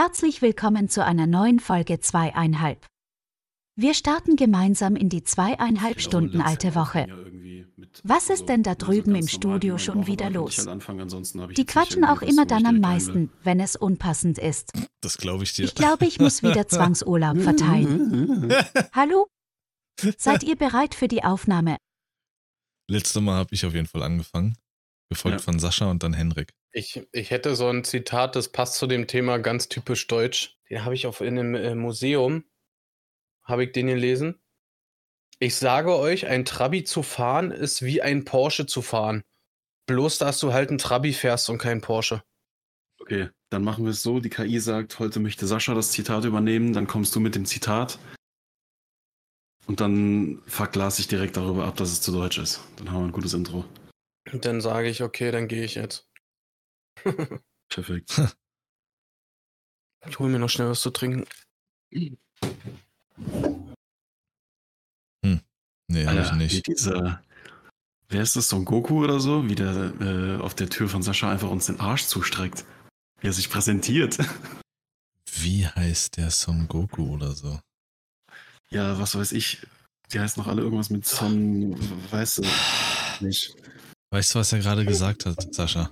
Herzlich willkommen zu einer neuen Folge zweieinhalb. Wir starten gemeinsam in die zweieinhalb Stunden alte Woche. Was ist denn da drüben im Studio schon wieder los? Die quatschen auch immer dann am meisten, wenn es unpassend ist. Das glaube ich dir. Ich glaube, ich muss wieder Zwangsurlaub verteilen. Hallo? Seid ihr bereit für die Aufnahme? Letztes Mal habe ich auf jeden Fall angefangen, gefolgt Ja. von Sascha und dann Henrik. Ich, ich hätte so ein Zitat, das passt zu dem Thema ganz typisch deutsch. Den habe ich auf in einem äh, Museum, habe ich den gelesen. Ich sage euch, ein Trabi zu fahren ist wie ein Porsche zu fahren. Bloß, dass du halt ein Trabi fährst und kein Porsche. Okay, dann machen wir es so. Die KI sagt, heute möchte Sascha das Zitat übernehmen, dann kommst du mit dem Zitat. Und dann verglas ich direkt darüber ab, dass es zu deutsch ist. Dann haben wir ein gutes Intro. Und dann sage ich, okay, dann gehe ich jetzt. Perfekt. Ich hole mir noch schnell was zu trinken. Nee, habe ich Alter, wie nicht. dieser, wer ist das, Son Goku oder so? Wie der äh, auf der Tür von Sascha einfach uns den Arsch zustreckt. Wie er sich präsentiert. Wie heißt der Son Goku oder so? Ja, was weiß ich. Die heißen noch alle irgendwas mit Son, weißt du nicht. Weißt du, was er gerade gesagt hat, Sascha?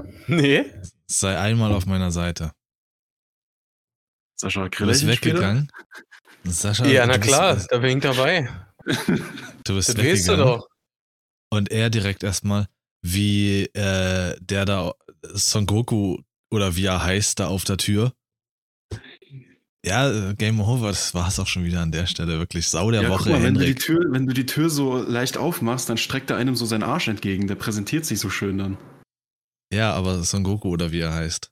Nee? Sei einmal auf meiner Seite. Sascha, Du grill bist ich nicht wieder? weggegangen. Sascha, Ja, na du bist- klar, da bin ich dabei. Du bist Das weißt du weggegangen. doch. Und er direkt erstmal, wie äh, der da, Son Goku oder wie er heißt, da auf der Tür. Ja, äh, Game Over, das war es auch schon wieder an der Stelle. Wirklich Sau der ja, Woche, guck mal, wenn du, die. Tür, wenn du die Tür so leicht aufmachst, dann streckt er einem so seinen Arsch entgegen. Der präsentiert sich so schön dann. Ja, aber Son Goku oder wie er heißt.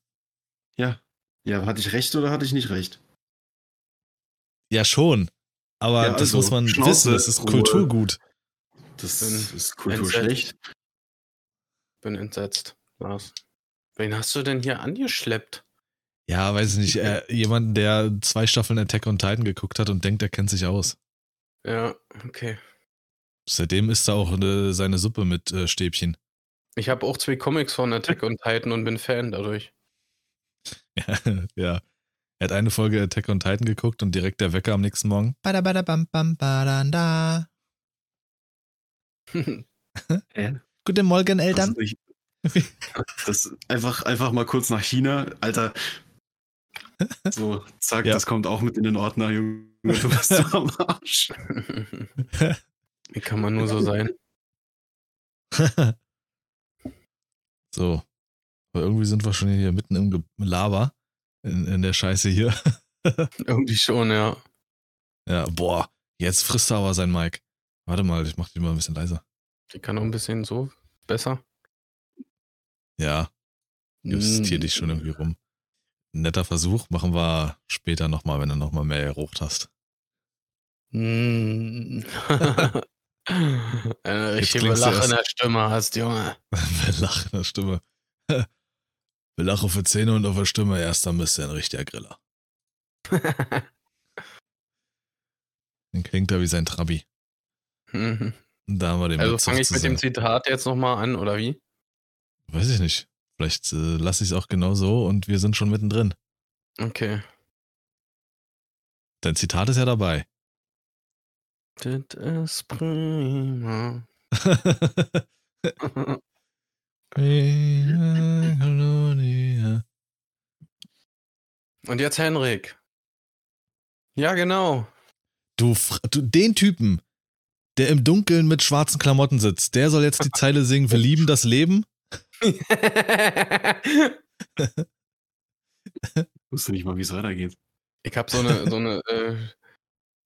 Ja. Ja, hatte ich recht oder hatte ich nicht recht? Ja, schon. Aber Ja, das also, muss man Schnauze, wissen, das ist. Kulturgut. Das Bin ist Kultur entsetzt. schlecht. Bin entsetzt. Was? Wen hast du denn hier angeschleppt? Ja, weiß ich nicht. Äh, jemanden, der zwei Staffeln Attack on Titan geguckt hat und denkt, er kennt sich aus. Ja, okay. Seitdem isst er auch äh, seine Suppe mit äh, Stäbchen. Ich habe auch zwei Comics von Attack on Titan und bin Fan dadurch. Ja, ja. Er hat eine Folge Attack on Titan geguckt und direkt der Wecker am nächsten Morgen. Bada bada bam bam badanda. Hä? Guten Morgen, Das, Eltern. ist nicht- das einfach, einfach mal kurz nach China. Alter. So, zack, Ja. das kommt auch mit in den Ordner, Junge. Du bist so am Arsch. Wie kann man nur so sein? So. Aber irgendwie sind wir schon hier mitten im Laber. In, in der Scheiße hier. Irgendwie schon, ja. Ja, boah. Jetzt frisst er aber sein Mic. Warte mal, ich mach die mal ein bisschen leiser. Die kann auch ein bisschen so besser. Ja, justier Mm. dich schon irgendwie rum. Netter Versuch, machen wir später nochmal, wenn du nochmal mehr gerucht hast. Mm. Eine richtige der Stimme hast, Junge. Wir lachen in der Stimme. Auf der Zähne und auf der Stimme. Erst dann bist du ein richtiger Griller. Dann klingt er wie sein Trabi. Mhm. Da haben wir den also fange ich mit dem. Zitat jetzt nochmal an, oder wie? Weiß ich nicht. Vielleicht äh, lasse ich es auch genau so und wir sind schon mittendrin. Okay. Dein Zitat ist ja dabei. Das ist prima. Und jetzt Henrik. Ja, genau. Du, du, den Typen, der im Dunkeln mit schwarzen Klamotten sitzt, der soll jetzt die Zeile singen, wir lieben das Leben. Wusste nicht mal, wie es weitergeht. Ich habe so eine, so eine, äh,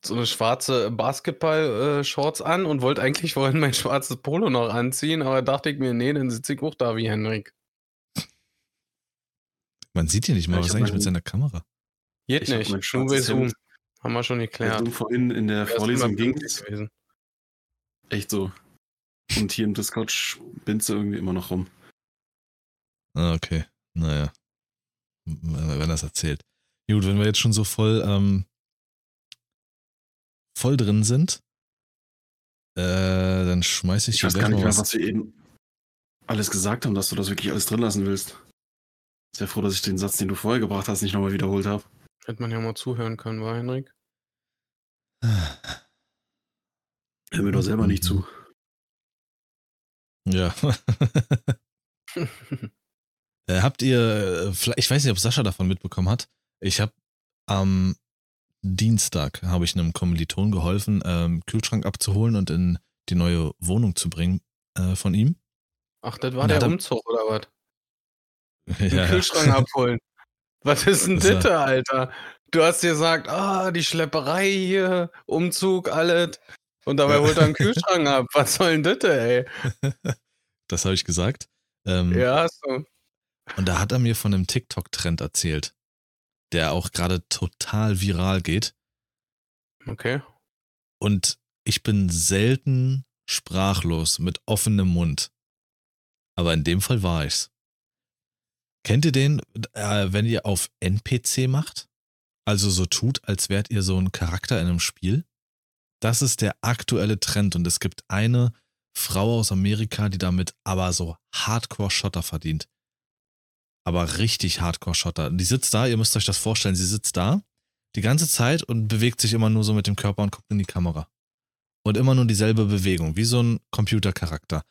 so eine schwarze Basketball-Shorts an und wollte eigentlich vorhin mein schwarzes Polo noch anziehen, aber dachte ich mir, nee, dann sitze ich auch da wie Henrik. Man sieht hier nicht mal, ich was eigentlich mein- mit seiner Kamera. Geht Ich nicht. Nur bei Zoom. Haben wir schon Ja. geklärt. du vorhin in der Vorlesung ging gewesen. echt so. Und hier im Discord spinnt sie irgendwie immer noch rum. Ah, okay. Naja. Wenn er das erzählt. Gut, wenn wir jetzt schon so voll, ähm, voll drin sind, äh, dann schmeiß ich, Ich weiß gar nicht mehr, was. was wir eben alles gesagt haben, dass du das wirklich alles drin lassen willst. Sehr froh, dass ich den Satz, den du vorher gebracht hast, nicht nochmal wiederholt habe. Hätte man ja mal zuhören können, war Henrik? Hör mir doch selber nicht zu. Ja. äh, habt ihr, äh, ich weiß nicht, ob Sascha davon mitbekommen hat. Ich habe am Dienstag habe ich einem Kommiliton geholfen, ähm, Kühlschrank abzuholen und in die neue Wohnung zu bringen äh, von ihm. Ach, das war der Umzug oder was? ja, Kühlschrank abholen. Was ist denn das, Alter? Du hast gesagt, ah, die Schlepperei hier, Umzug, alles. Und dabei holt er einen Kühlschrank ab. Was soll denn das, ey? Das habe ich gesagt. Ähm, ja, so. Und da hat er mir von einem TikTok-Trend erzählt, der auch gerade total viral geht. Okay. Und ich bin selten sprachlos mit offenem Mund. Aber in dem Fall war ich's. Kennt ihr den, äh, wenn ihr auf NPC macht? Also so tut, als wärt ihr so ein Charakter in einem Spiel? Das ist der aktuelle Trend und es gibt eine Frau aus Amerika, die damit aber so Hardcore-Schotter verdient. Aber richtig Hardcore-Schotter. Die sitzt da, ihr müsst euch das vorstellen, sie sitzt da die ganze Zeit und bewegt sich immer nur so mit dem Körper und guckt in die Kamera. Und immer nur dieselbe Bewegung, wie so ein Computercharakter.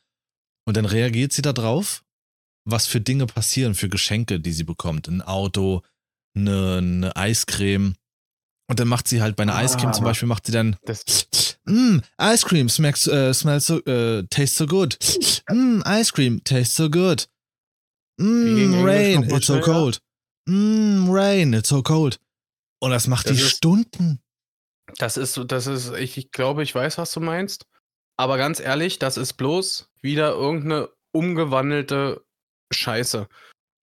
Und dann reagiert sie da drauf was für Dinge passieren, für Geschenke, die sie bekommt. Ein Auto, eine, eine Eiscreme. Und dann macht sie halt bei einer ah, Eiscreme zum Beispiel, macht sie dann mm, Ice Cream smells, uh, smells so, uh, tastes so good. Mm, Ice Cream tastes so good. Mm, rain, it's so cold. Mm, rain, it's so cold. Und das macht das die ist, Stunden. Das ist, das ist, ich, ich glaube, ich weiß, was du meinst. Aber ganz ehrlich, das ist bloß wieder irgendeine umgewandelte scheiße.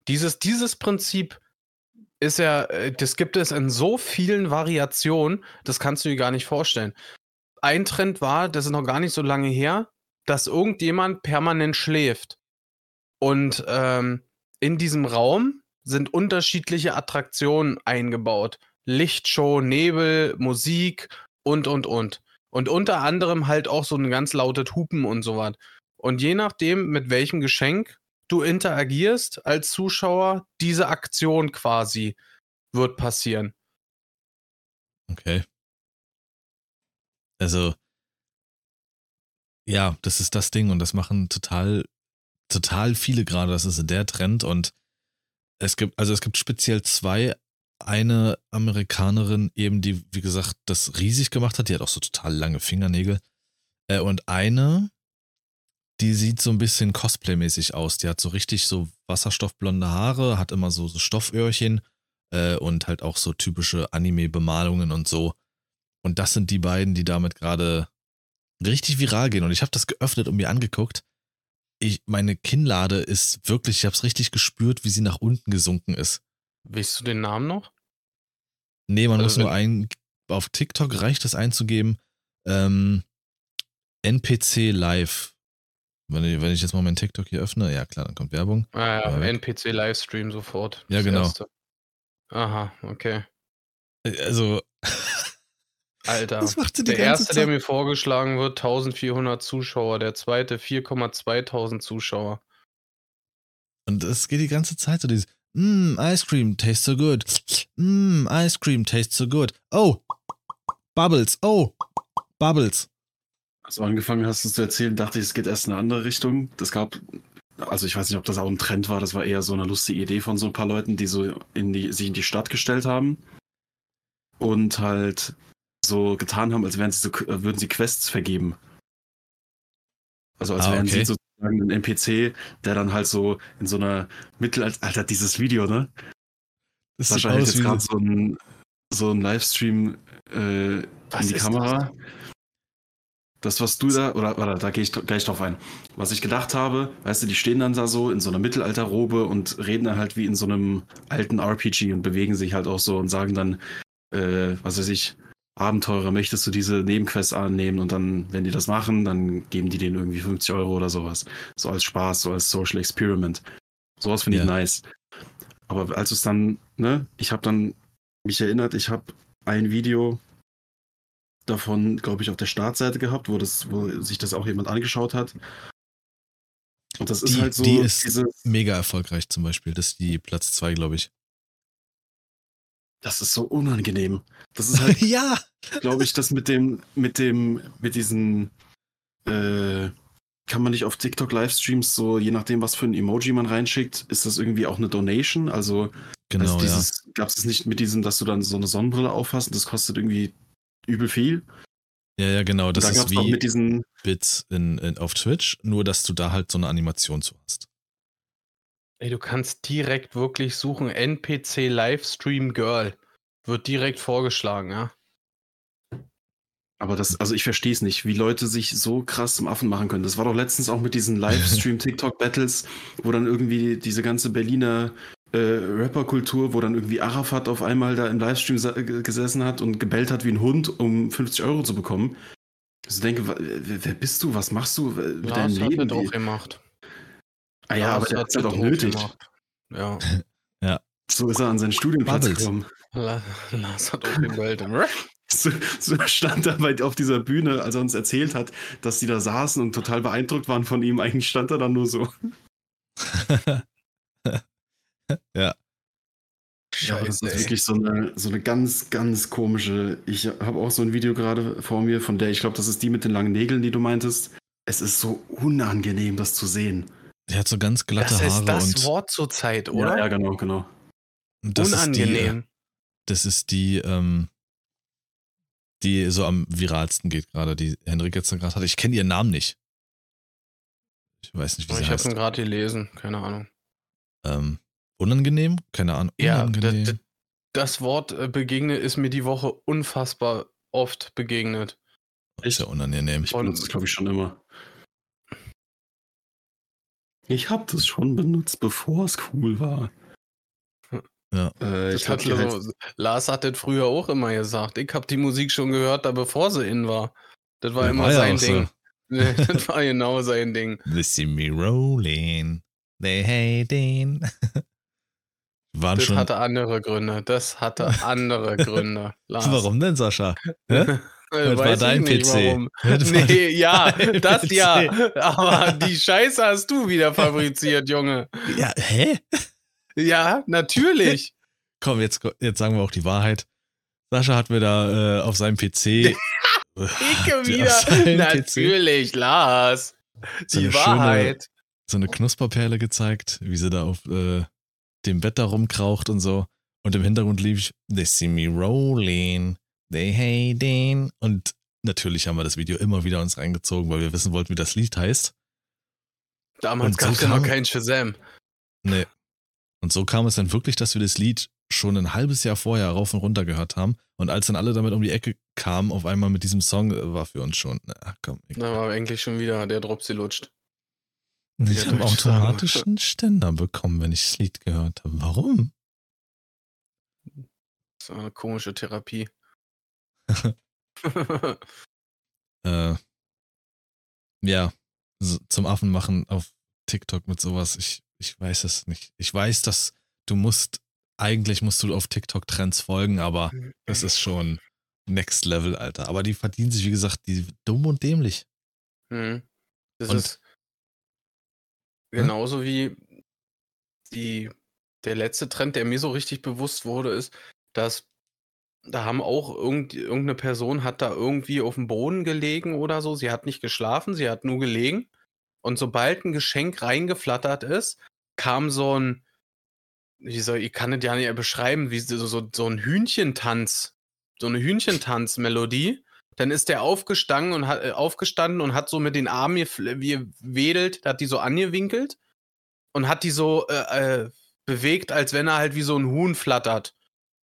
Dieses, dieses Prinzip ist ja, äh, das gibt es in so vielen Variationen, das kannst du dir gar nicht vorstellen. Ein Trend war, das ist noch gar nicht so lange her, dass irgendjemand permanent schläft. Und ähm, in diesem Raum sind unterschiedliche Attraktionen eingebaut. Lichtshow, Nebel, Musik und, und, und. Und unter anderem halt auch so ein ganz lautes Hupen und so was. Und je nachdem, mit welchem Geschenk du interagierst als Zuschauer, diese Aktion quasi wird passieren. Okay. Also, ja, das ist das Ding und das machen total, total viele gerade. Das ist der Trend und es gibt, also es gibt speziell zwei. Eine Amerikanerin eben, die, wie gesagt, das riesig gemacht hat, die hat auch so total lange Fingernägel. Äh, und eine, die sieht so ein bisschen Cosplay-mäßig aus. Die hat so richtig so wasserstoffblonde Haare, hat immer so, so Stofföhrchen äh, und halt auch so typische Anime-Bemalungen und so. Und das sind die beiden, die damit gerade richtig viral gehen. Und ich habe das geöffnet und mir angeguckt. Ich, meine Kinnlade ist wirklich, ich habe es richtig gespürt, wie sie nach unten gesunken ist. Willst du den Namen noch? Nee, man also muss nur ein, auf TikTok reicht es einzugeben, ähm, NPC Live wenn ich, wenn ich jetzt mal meinen TikTok hier öffne, ja klar, dann kommt Werbung. Ah, ja, NPC Livestream sofort. Ja, genau. Erste. Aha, okay. Äh, also. Alter. der erste, Zeit. der mir vorgeschlagen wird, 1400 Zuschauer. Der zweite 4,2000 Zuschauer. Und es geht die ganze Zeit so dieses, Mmm, Ice Cream tastes so good. Mmm, Ice Cream tastes so good. Oh, Bubbles. Oh, Bubbles. Als du angefangen hast, es zu erzählen, dachte ich, es geht erst in eine andere Richtung. Das gab, also ich weiß nicht, ob das auch ein Trend war, das war eher so eine lustige Idee von so ein paar Leuten, die so in die, sich in die Stadt gestellt haben und halt so getan haben, als wären sie so, würden sie Quests vergeben. Also als ah, wären okay. sie sozusagen ein NPC, der dann halt so in so einer Mittelalter, Alter, dieses Video, ne? Das Wahrscheinlich jetzt gerade so ein, so ein Livestream äh, in die Kamera. Das? Das, was du da, oder warte, da gehe ich gleich drauf ein. Was ich gedacht habe, weißt du, die stehen dann da so in so einer Mittelalterrobe und reden dann halt wie in so einem alten RPG und bewegen sich halt auch so und sagen dann, äh, was weiß ich, Abenteurer, möchtest du diese Nebenquests annehmen? Und dann, wenn die das machen, dann geben die denen irgendwie 50 Euro oder sowas. So als Spaß, so als Social Experiment. Sowas finde ja. ich nice. Aber als es dann, ne, ich habe dann mich erinnert, ich habe ein Video davon, glaube ich, auf der Startseite gehabt, wo, das, wo sich das auch jemand angeschaut hat. Und das ist die, halt so. die ist mega erfolgreich zum Beispiel. Das ist die Platz 2, glaube ich. Das ist so unangenehm. Das ist halt, ja. glaube ich, das mit dem, mit dem, mit diesen, äh, kann man nicht auf TikTok Livestreams so, je nachdem, was für ein Emoji man reinschickt, ist das irgendwie auch eine Donation? Also, Genau, also ja. gab es nicht mit diesem, dass du dann so eine Sonnenbrille aufhast und das kostet irgendwie übel viel? Ja, ja, genau. Das da ist wie mit diesen, Bits in, in, auf Twitch, nur dass du da halt so eine Animation zu hast. Ey, du kannst direkt wirklich suchen, NPC Livestream Girl. Wird direkt vorgeschlagen, ja. aber das, also ich verstehe es nicht, wie Leute sich so krass zum Affen machen können. Das war doch letztens auch mit diesen Livestream-TikTok-Battles, wo dann irgendwie diese ganze Berliner äh, Rapperkultur, wo dann irgendwie Arafat auf einmal da im Livestream gesessen hat und gebellt hat wie ein Hund, um 50 Euro zu bekommen. Ich denke, wer, wer bist du? Was machst du äh, mit Lars deinem hat Leben? Wie- auch gemacht. Ah ja, aber Lars der hat es das auch nötig. gemacht. Ja. So ist er an seinen Studienplatz Bubbles. gekommen. La- Lars hat auch gebellt. So, so stand er bei, auf dieser Bühne, als er uns erzählt hat, dass die da saßen und total beeindruckt waren von ihm. Eigentlich stand er dann nur so. ja. Ja, das Scheiße, ist ey. wirklich so eine, so eine ganz, ganz komische. Ich habe auch so ein Video gerade vor mir, von der ich glaube, das ist die mit den langen Nägeln, die du meintest. Es ist so unangenehm, das zu sehen. Der hat so ganz glatte Das Haare ist das Wort zur Zeit, oder? Ja, ja, genau, genau. das ist die, Unangenehm. das ist die, ähm, die so am viralsten geht gerade, die Henrik jetzt gerade hat. Ich kenne ihren Namen nicht. Ich weiß nicht, wie sie ich habe heißt. ihn gerade gelesen, keine Ahnung. Ähm, unangenehm? Keine Ahnung. Ja, Unangenehm. d- das Wort äh, begegne ist mir die Woche unfassbar oft begegnet. ist ja unangenehm. Ich benutze es, glaube ich, schon immer. Ich habe das schon benutzt, bevor es cool war. Ja. Äh, ich hat glaub, die heißt- so, Lars hat das früher auch immer gesagt. Ich habe die Musik schon gehört, da bevor sie in war. Das war Ja, immer war ja sein so. Ding. das war genau sein Ding. They see me rolling. They hate it. Waren Das schon. hatte andere Gründe. Das hatte andere Gründe. Lars. Warum denn, Sascha? Das war weiß dein ich nicht, PC. Das war Nee, ja, dein das PC. ja. Aber die Scheiße hast du wieder fabriziert, Junge. Ja, hä? Ja, natürlich. Komm, jetzt, jetzt sagen wir auch die Wahrheit. Sascha hat mir da äh, auf seinem PC. Ich auf wieder. Natürlich, Lars. So Die eine Wahrheit. so eine Knusperperle gezeigt, wie sie da auf äh, dem Bett da rumkraucht und so. Und im Hintergrund lief They see me rolling, they hate it. Und natürlich haben wir das Video immer wieder uns reingezogen, weil wir wissen wollten, wie das Lied heißt. Damals so gab es ja noch kam- kein Shazam. Nee. Und so kam es dann wirklich, dass wir das Lied schon ein halbes Jahr vorher rauf und runter gehört haben. Und als dann alle damit um die Ecke kamen, auf einmal mit diesem Song, äh, war für uns schon, na komm, Da war eigentlich schon wieder der Drops lutscht. ich Ja, habe würde ich sagen. automatisch einen Ständer bekommen, wenn ich das Lied gehört habe. Warum? Das war eine komische Therapie. Äh, ja, so, zum Affen machen auf TikTok mit sowas, ich, ich weiß es nicht. Ich weiß, dass du musst, eigentlich musst du auf TikTok-Trends folgen, aber das ist schon Next Level, Alter. Aber die verdienen sich, wie gesagt, die dumm und dämlich. Hm. Das Und- ist genauso wie die, der letzte Trend, der mir so richtig bewusst wurde, ist, dass da haben auch irgend, irgendeine Person hat da irgendwie auf dem Boden gelegen oder so. Sie hat nicht geschlafen, sie hat nur gelegen. Und sobald ein Geschenk reingeflattert ist, kam so ein, wie soll, ich kann es ja nicht beschreiben, wie so, so, so ein Hühnchentanz, so eine Hühnchentanz-Melodie. Dann ist der aufgestanden und hat äh, aufgestanden und hat so mit den Armen gefl- wie wedelt, hat die so angewinkelt und hat die so äh, äh, bewegt, als wenn er halt wie so ein Huhn flattert.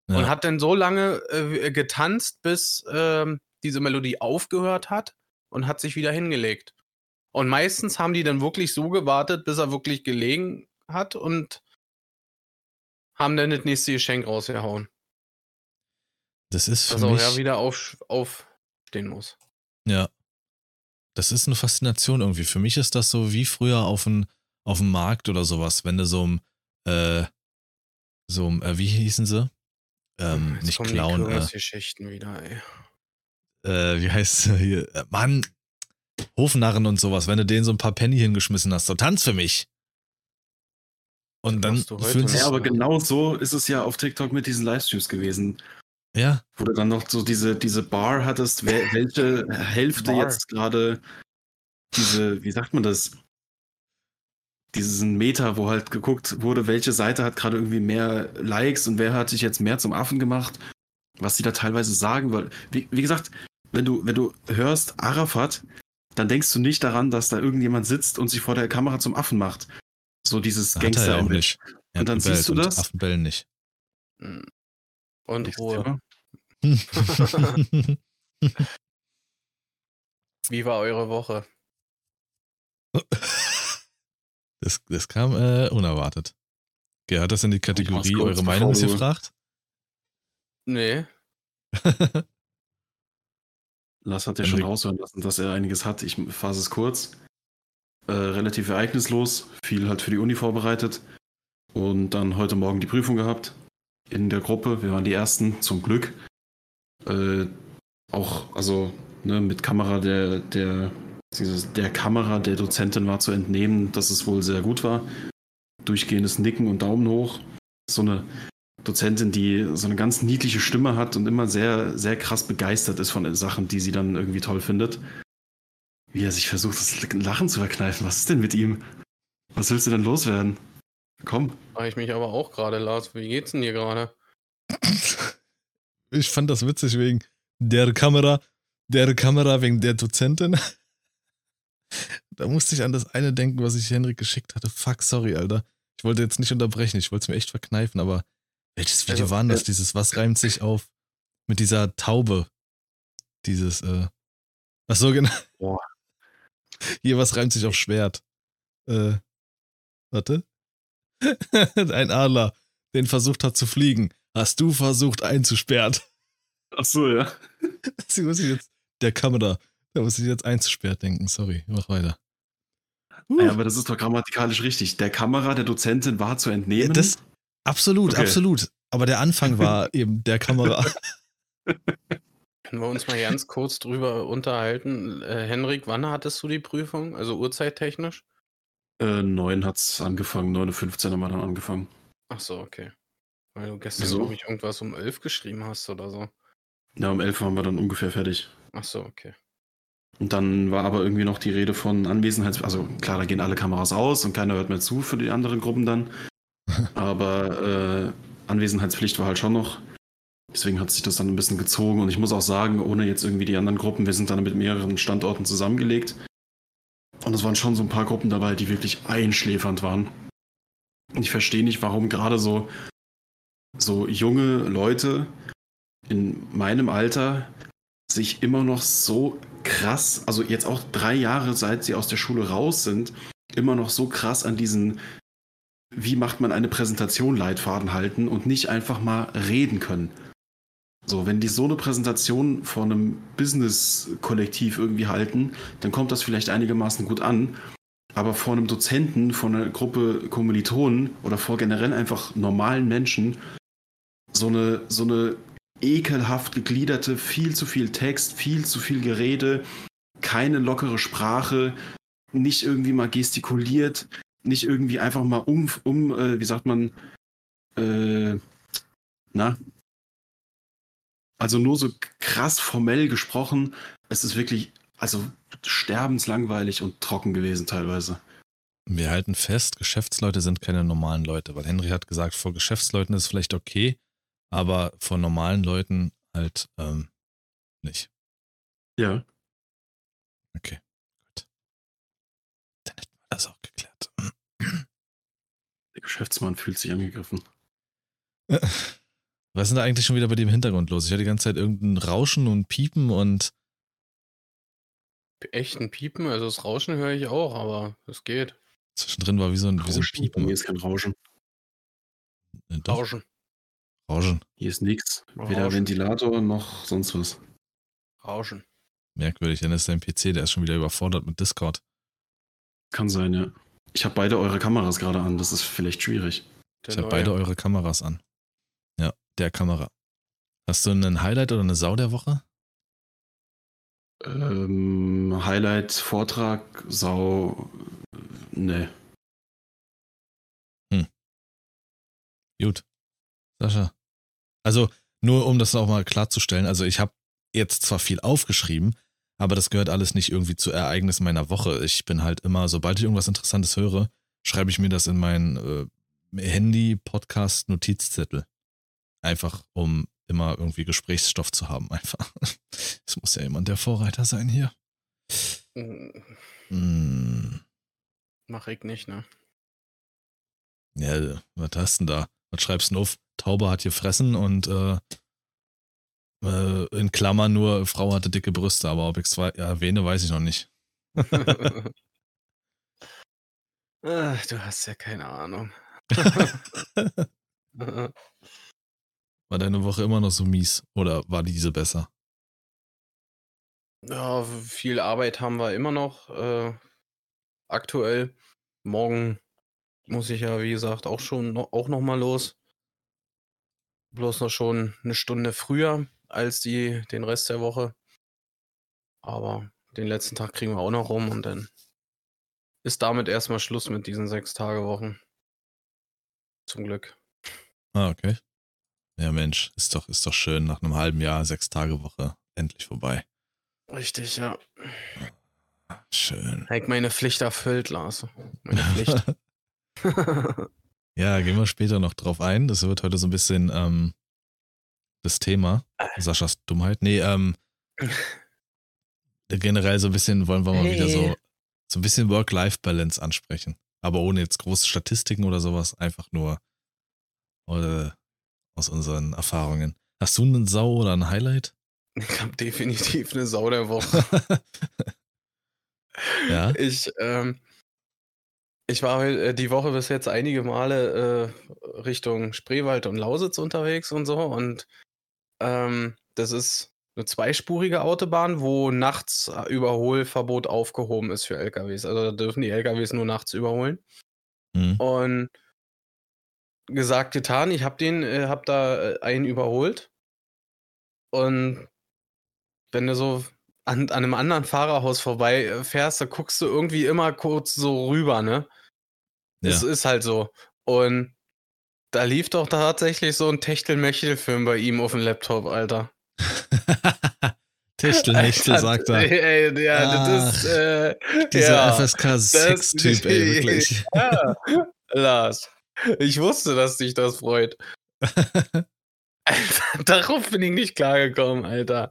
Ja. Und hat dann so lange äh, getanzt, bis ähm, diese Melodie aufgehört hat und hat sich wieder hingelegt. Und meistens haben die dann wirklich so gewartet, bis er wirklich gelegen hat und haben dann das nächste Geschenk rausgehauen. Das ist für Dass er mich, ja wieder auf, aufstehen muss. ja, das ist eine Faszination irgendwie. Für mich ist das so wie früher auf dem auf dem Markt oder sowas, wenn du so ein, äh, so ein, äh, wie hießen sie? Ähm, Jetzt nicht kommen Clown, die äh, Kirmesgeschichten wieder, ey. äh, wie heißt sie hier? Äh, Mann, Hofnarren und sowas, wenn du denen so ein paar Penny hingeschmissen hast, so tanz für mich. Und dann fühlen sich. Ja, aber genau so ist es ja auf TikTok mit diesen Livestreams gewesen. Ja. Wo du dann noch so diese, diese Bar hattest, welche Hälfte Bar. jetzt gerade diese, wie sagt man das? Diesen Meter, wo halt geguckt wurde, welche Seite hat gerade irgendwie mehr Likes und wer hat sich jetzt mehr zum Affen gemacht, was sie da teilweise sagen, weil, wie, wie gesagt, wenn du, wenn du hörst Arafat, dann denkst du nicht daran, dass da irgendjemand sitzt und sich vor der Kamera zum Affen macht. So dieses gangster ja auch nicht. Und dann siehst du das. Affenbellen nicht. Hm. Und Ruhe. Wie war eure Woche? Das, das kam äh, unerwartet. Gehört das in die Kategorie Eure Meinung ist gefragt? Nee. Lars hat ja schon raushören lassen, dass er einiges hat. Ich fasse es kurz. Äh, relativ ereignislos, viel halt für die Uni vorbereitet und dann heute Morgen die Prüfung gehabt in der Gruppe. Wir waren die Ersten, zum Glück. Äh, auch, also ne, mit Kamera der, der, der Kamera der Dozentin war zu entnehmen, dass es wohl sehr gut war. Durchgehendes Nicken und Daumen hoch. So eine Dozentin, die so eine ganz niedliche Stimme hat und immer sehr, sehr krass begeistert ist von Sachen, die sie dann irgendwie toll findet. Wie er sich versucht, das Lachen zu verkneifen. Was ist denn mit ihm? Was willst du denn loswerden? Komm. Frage ich mich aber auch gerade, Lars. Wie geht's denn dir gerade? Ich fand das witzig wegen der Kamera, der Kamera wegen der Dozentin. Da musste ich an das eine denken, was ich Henrik geschickt hatte. Fuck, sorry, Alter. Ich wollte jetzt nicht unterbrechen, ich wollte es mir echt verkneifen, aber welches Video also, war das? Äh, Dieses, was reimt sich auf mit dieser Taube? Dieses, äh. Ach so, genau. Boah. Hier, was reimt sich auf Schwert? Äh. Warte. Ein Adler, den versucht hat zu fliegen. Hast du versucht einzusperren? Ach so, ja. Sie muss ich jetzt, der Kamera, da muss ich jetzt einzusperrt denken. Sorry, mach weiter. Uh. Ja, aber das ist doch grammatikalisch richtig. Der Kamera der Dozentin war zu entnehmen. Ja, das, Absolut, okay. absolut. Aber der Anfang war eben der Kamera. Können wir uns mal ganz kurz drüber unterhalten? Äh, Henrik, wann hattest du die Prüfung? Also uhrzeittechnisch? Äh, 9 hat es angefangen, 9.15 haben wir dann angefangen. Ach so, okay. Weil du gestern, so. glaube ich, irgendwas um 11 geschrieben hast oder so. Ja, um 11 waren wir dann ungefähr fertig. Ach so, okay. Und dann war aber irgendwie noch die Rede von Anwesenheits... Also klar, da gehen alle Kameras aus und keiner hört mehr zu für die anderen Gruppen dann. Aber äh, Anwesenheitspflicht war halt schon noch. Deswegen hat sich das dann ein bisschen gezogen. Und ich muss auch sagen, ohne jetzt irgendwie die anderen Gruppen, wir sind dann mit mehreren Standorten zusammengelegt. Und es waren schon so ein paar Gruppen dabei, die wirklich einschläfernd waren. Und ich verstehe nicht, warum gerade so, so junge Leute in meinem Alter sich immer noch so krass, also jetzt auch drei Jahre seit sie aus der Schule raus sind, immer noch so krass an diesen wie macht man eine Präsentation Leitfaden halten und nicht einfach mal reden können. So, wenn die so eine Präsentation vor einem Business-Kollektiv irgendwie halten, dann kommt das vielleicht einigermaßen gut an. Aber vor einem Dozenten, vor einer Gruppe Kommilitonen oder vor generell einfach normalen Menschen so eine, so eine ekelhaft gegliederte, viel zu viel Text, viel zu viel Gerede, keine lockere Sprache, nicht irgendwie mal gestikuliert, nicht irgendwie einfach mal um, um äh, wie sagt man, äh, na? Also nur so krass formell gesprochen. Es ist wirklich, also sterbenslangweilig und trocken gewesen teilweise. Wir halten fest, Geschäftsleute sind keine normalen Leute, weil Henry hat gesagt, vor Geschäftsleuten ist es vielleicht okay, aber vor normalen Leuten halt ähm, nicht. Ja. Okay, gut. Dann hätten wir das auch geklärt. Der Geschäftsmann fühlt sich angegriffen. Was ist denn da eigentlich schon wieder bei dem Hintergrund los? Ich hatte die ganze Zeit irgendein Rauschen und Piepen und. Echt ein Piepen? Also das Rauschen höre ich auch, aber es geht. Zwischendrin war wie so ein, wie so ein Piepen. Bei mir ist kein Rauschen. Äh, doch. Rauschen. Rauschen. Hier ist nichts. Weder Ventilator noch sonst was. Rauschen. Merkwürdig, dann ist dein PC, der ist schon wieder überfordert mit Discord. Kann sein, ja. Ich habe beide eure Kameras gerade an, das ist vielleicht schwierig. ich habe beide eure Kameras an. Ja, der Kamera. Hast du einen Highlight oder eine Sau der Woche? Ähm, Highlight, Vortrag, Sau, ne. Hm. Gut. Sascha. Also, nur um das auch mal klarzustellen, also ich habe jetzt zwar viel aufgeschrieben, aber das gehört alles nicht irgendwie zu Ereignissen meiner Woche. Ich bin halt immer, sobald ich irgendwas Interessantes höre, schreibe ich mir das in mein äh, Handy-Podcast-Notizzettel. Einfach, um immer irgendwie Gesprächsstoff zu haben, einfach. Es muss ja jemand der Vorreiter sein hier. Mm. Mach ich nicht, ne? Ja, was hast du denn da? Was schreibst du auf? Taube hat gefressen und äh, äh, in Klammern nur, Frau hatte dicke Brüste, aber ob ich es erwähne, weiß ich noch nicht. Ach, du hast ja keine Ahnung. war deine Woche immer noch so mies oder war diese besser? Ja, viel Arbeit haben wir immer noch äh, aktuell. Morgen muss ich ja, wie gesagt, auch schon noch, auch noch mal los. Bloß noch schon eine Stunde früher als die, den Rest der Woche. Aber den letzten Tag kriegen wir auch noch rum und dann ist damit erstmal Schluss mit diesen sechs Tage Wochen. Zum Glück. Ah, okay. Ja, Mensch, ist doch, ist doch schön. Nach einem halben Jahr, sechs Tage Woche, endlich vorbei. Richtig, ja. Schön. Habe meine Pflicht erfüllt, Lars. Meine Pflicht. Ja, gehen wir später noch drauf ein. Das wird heute so ein bisschen ähm, das Thema. Saschas Dummheit. Nee, ähm, generell so ein bisschen wollen wir mal hey. wieder so, so ein bisschen Work-Life-Balance ansprechen. Aber ohne jetzt große Statistiken oder sowas. Einfach nur äh, aus unseren Erfahrungen. Hast du einen Sau oder ein Highlight? Ich habe definitiv eine Sau der Woche. ja. Ich, ähm, ich war äh, die Woche bis jetzt einige Male äh, Richtung Spreewald und Lausitz unterwegs und so. Und ähm, das ist eine zweispurige Autobahn, wo nachts Überholverbot aufgehoben ist für LKWs. Also da dürfen die LKWs nur nachts überholen. Mhm. Und gesagt, getan, ich habe den, äh, hab da äh, einen überholt. Und wenn du so an, an einem anderen Fahrerhaus vorbei äh, fährst, da guckst du irgendwie immer kurz so rüber, ne? Ja. Es ist halt so. Und da lief doch tatsächlich so ein Techtel-Mechtel-Film bei ihm auf dem Laptop, Alter. Techtelmechtel, sagt er. Ey, ja, ah, das ist. Äh, dieser ja, FSK-Sex-Typ, ey, wirklich. Ja, Lars. Ich wusste, dass dich das freut. Alter, darauf bin ich nicht klargekommen, Alter.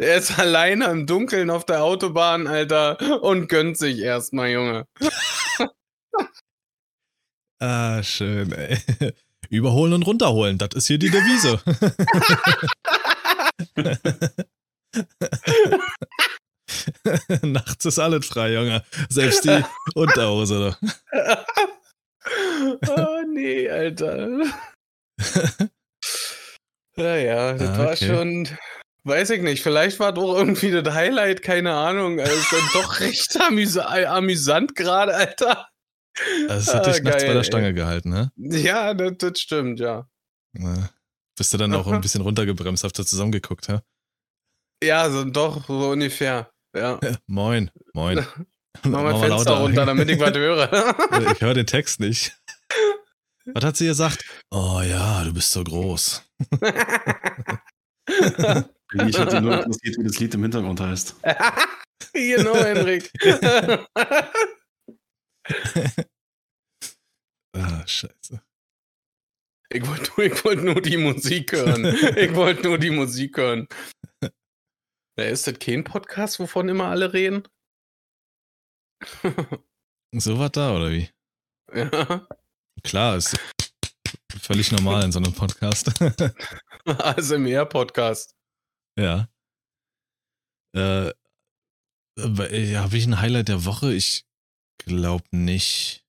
Er ist alleine im Dunkeln auf der Autobahn, Alter, und gönnt sich erstmal, Junge. ah, schön, ey. Überholen und runterholen, das ist hier die Devise. Nachts ist alles frei, Junge. Selbst die Unterhose. oh nee, Alter. Naja, das ah, okay. war schon Weiß ich nicht, vielleicht war doch irgendwie das Highlight, keine Ahnung. Also ist dann doch recht amüs amüsant gerade, Alter. Das hat dich ah, nachts bei der Stange ey. gehalten, ne? Ja, das, das stimmt, ja. Na, bist du dann auch ein bisschen runtergebremst, habt ihr zusammengeguckt, hä? Ja, so, doch, so ungefähr. Ja. moin, moin. Mach mal Fenster runter, damit ich was höre. ich höre den Text nicht. Was hat sie gesagt? Oh ja, du bist so groß. Ich hatte nur interessiert, wie das Lied im Hintergrund heißt. genau, Henrik. ah, scheiße. Ich wollte wollt nur die Musik hören. Ich wollte nur die Musik hören. Ja, ist das kein Podcast, wovon immer alle reden? so was da, oder wie? Ja. Klar, ist völlig normal in so einem Podcast. Also mehr Podcast. Ja. Äh, habe ich ein Highlight der Woche? Ich glaube nicht.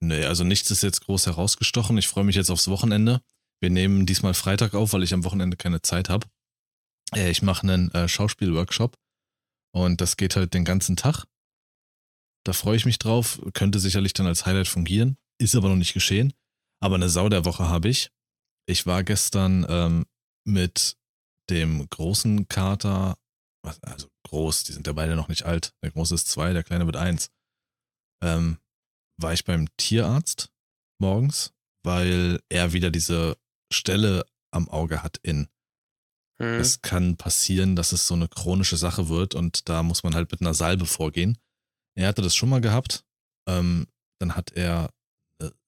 Nee, also nichts ist jetzt groß herausgestochen. Ich freue mich jetzt aufs Wochenende. Wir nehmen diesmal Freitag auf, weil ich am Wochenende keine Zeit habe. Äh, ich mache einen äh, Schauspielworkshop und das geht halt den ganzen Tag. Da freue ich mich drauf. Könnte sicherlich dann als Highlight fungieren. Ist aber noch nicht geschehen. Aber eine Sau der Woche habe ich. Ich war gestern ähm, mit dem großen Kater, also groß. Die sind ja beide noch nicht alt. Der große ist zwei, der kleine wird eins. Ähm, war ich beim Tierarzt morgens, weil er wieder diese Stelle am Auge hat in. Hm. Es kann passieren, dass es so eine chronische Sache wird und da muss man halt mit einer Salbe vorgehen. Er hatte das schon mal gehabt. Ähm, dann hat er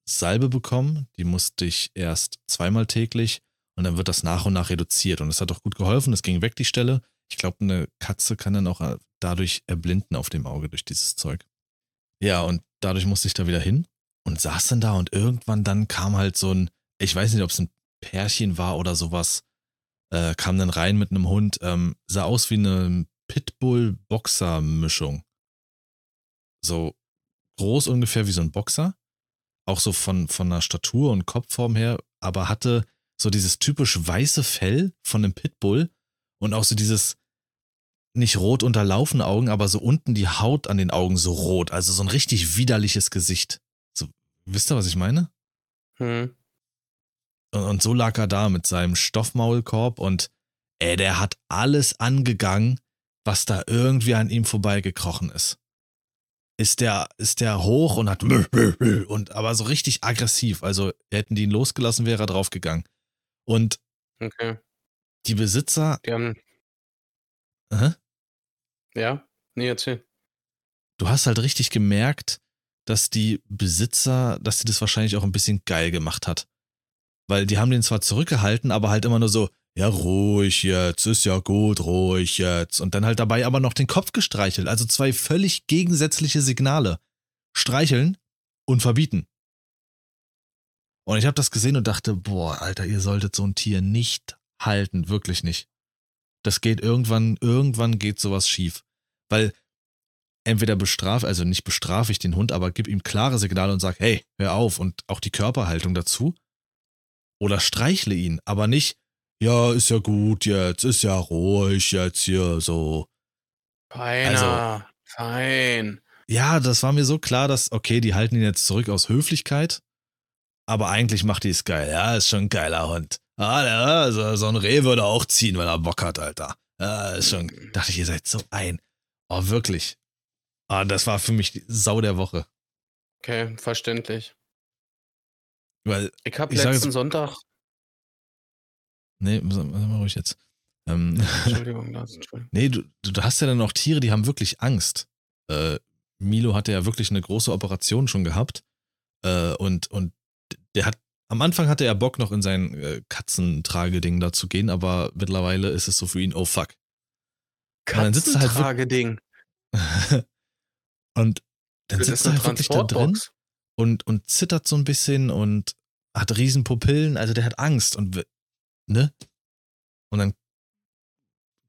Salbe bekommen. Die musste ich erst zweimal täglich und dann wird das nach und nach reduziert. Und es hat auch gut geholfen. Es ging weg, die Stelle. Ich glaube, eine Katze kann dann auch äh, dadurch erblinden auf dem Auge durch dieses Zeug. Ja, und dadurch musste ich da wieder hin und saß dann da und irgendwann dann kam halt so ein, ich weiß nicht, ob es ein Pärchen war oder sowas, äh, kam dann rein mit einem Hund, ähm, sah aus wie eine Pitbull-Boxer-Mischung. So groß ungefähr wie so ein Boxer auch so von, von der Statur und Kopfform her, aber hatte so dieses typisch weiße Fell von einem Pitbull und auch so dieses nicht rot unterlaufene Augen, aber so unten die Haut an den Augen so rot, also so ein richtig widerliches Gesicht. So, wisst ihr, was ich meine? Hm. Und, und so lag er da mit seinem Stoffmaulkorb und ey, der hat alles angegangen, was da irgendwie an ihm vorbeigekrochen ist ist der, ist der hoch und hat und aber so richtig aggressiv. Also hätten die ihn losgelassen, wäre er draufgegangen. Und okay. die Besitzer. Die haben. Aha. Ja, nee, erzähl. Du hast halt richtig gemerkt, dass die Besitzer, dass sie das wahrscheinlich auch ein bisschen geil gemacht hat. Weil die haben den zwar zurückgehalten, aber halt immer nur so, ja, ruhig jetzt, ist ja gut, ruhig jetzt. Und dann halt dabei aber noch den Kopf gestreichelt. Also zwei völlig gegensätzliche Signale. Streicheln und verbieten. Und ich habe das gesehen und dachte, boah, Alter, ihr solltet so ein Tier nicht halten, wirklich nicht. Das geht irgendwann, irgendwann geht sowas schief. Weil entweder bestrafe, also nicht bestrafe ich den Hund, aber gib ihm klare Signale und sag, hey, hör auf und auch die Körperhaltung dazu. Oder streichle ihn, aber nicht, ja, ist ja gut jetzt, ist ja ruhig jetzt hier so. Feiner, also, fein. Ja, das war mir so klar, dass, okay, die halten ihn jetzt zurück aus Höflichkeit, aber eigentlich macht die es geil. Ja, ist schon ein geiler Hund. Ah, so, so ein Reh würde auch ziehen, wenn er Bock hat, Alter. Ja, ist schon, dachte ich, ihr seid so ein. Oh, wirklich. Ah, das war für mich die Sau der Woche. Okay, verständlich. Weil, ich habe letzten jetzt, Sonntag Nee, sag mal ruhig jetzt. Ähm, Entschuldigung, Lars, Entschuldigung. Nee, du, du hast ja dann auch Tiere, die haben wirklich Angst. Äh, Milo hatte ja wirklich eine große Operation schon gehabt. Äh, und, und der hat, am Anfang hatte er Bock, noch in sein äh, Katzentrageding da zu gehen, aber mittlerweile ist es so für ihn, oh fuck. Katzentrageding. Halt und dann sitzt er halt wirklich da drin und, und zittert so ein bisschen und hat riesen Pupillen, also der hat Angst und ne? Und dann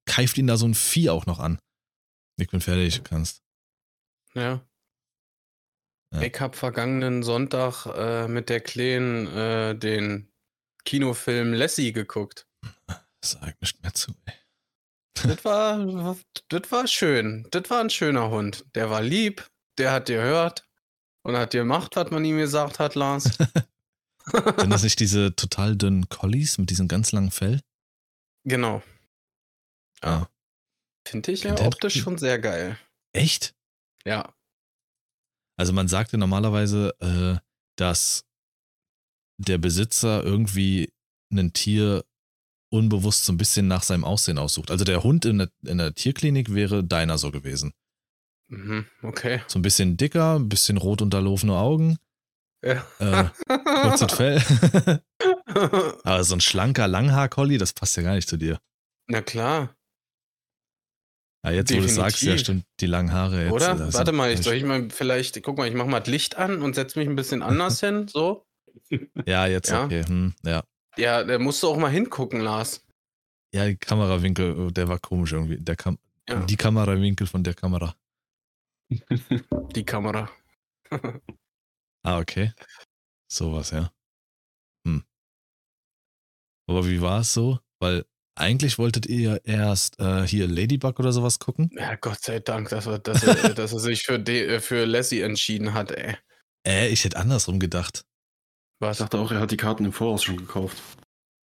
keift ihn da so ein Vieh auch noch an. Ich bin fertig, du kannst. Ja. Ja. Ich hab vergangenen Sonntag äh, mit der Kleen äh, den Kinofilm Lassie geguckt. Sag nicht mehr zu, ey. Das war, das war schön. Das war ein schöner Hund. Der war lieb, der hat gehört und hat gemacht, was man ihm gesagt hat, Lars. Sind das nicht diese total dünnen Collies mit diesem ganz langen Fell? Genau. Ah. Finde ich ja optisch schon sehr geil. Echt? Ja. Also man sagte normalerweise, äh, dass der Besitzer irgendwie ein Tier unbewusst so ein bisschen nach seinem Aussehen aussucht. Also der Hund in der, in der Tierklinik wäre deiner so gewesen. Mhm, okay. So ein bisschen dicker, ein bisschen rot unterlaufene Augen. Ja. Äh, kurzes Fell. Aber so ein schlanker Langhaar-Collie, das passt ja gar nicht zu dir. Na klar. Ja, jetzt, Definitiv. wo du sagst, ja, stimmt, die langen Haare. Jetzt, Oder? Warte mal, ich soll ich mal vielleicht, guck mal, ich mach mal das Licht an und setze mich ein bisschen anders hin, so. Ja, jetzt ja. okay. Hm, ja. Ja, da musst du auch mal hingucken, Lars. Ja, die Kamerawinkel, oh, der war komisch irgendwie. Der Kam ja. Die Kamerawinkel von der Kamera. Die Kamera. Ah, okay. Sowas, ja. Hm. Aber wie war es so? Weil eigentlich wolltet ihr ja erst äh, hier Ladybug oder sowas gucken. Ja, Gott sei Dank, dass er, dass er, dass er sich für, De äh, für Lassie entschieden hat, ey. Äh, ich hätte andersrum gedacht. Was? Ich dachte auch, er hat die Karten im Voraus schon gekauft.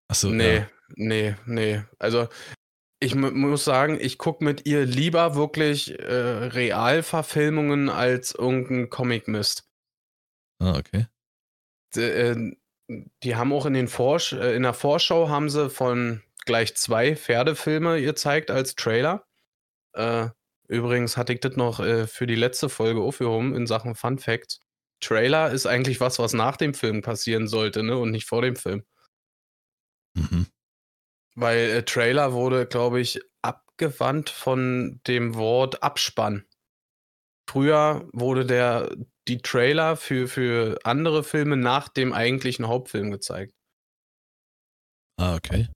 Achso, Nee, ja. nee, nee. Also, ich muss sagen, ich gucke mit ihr lieber wirklich äh, Realverfilmungen als irgendein Comic-Mist. Ah, okay. Die, äh, die, haben auch in, den Vorsch äh, in der Vorschau haben sie von gleich zwei Pferdefilme gezeigt als Trailer. Äh, übrigens hatte ich das noch äh, für die letzte Folge aufgehoben in Sachen Fun Facts. Trailer ist eigentlich was, was nach dem Film passieren sollte, ne? Und nicht vor dem Film. Mhm. Weil äh, Trailer wurde, glaube ich, abgewandt von dem Wort Abspann. Früher wurde der, die Trailer für, für andere Filme nach dem eigentlichen Hauptfilm gezeigt. Ah, okay.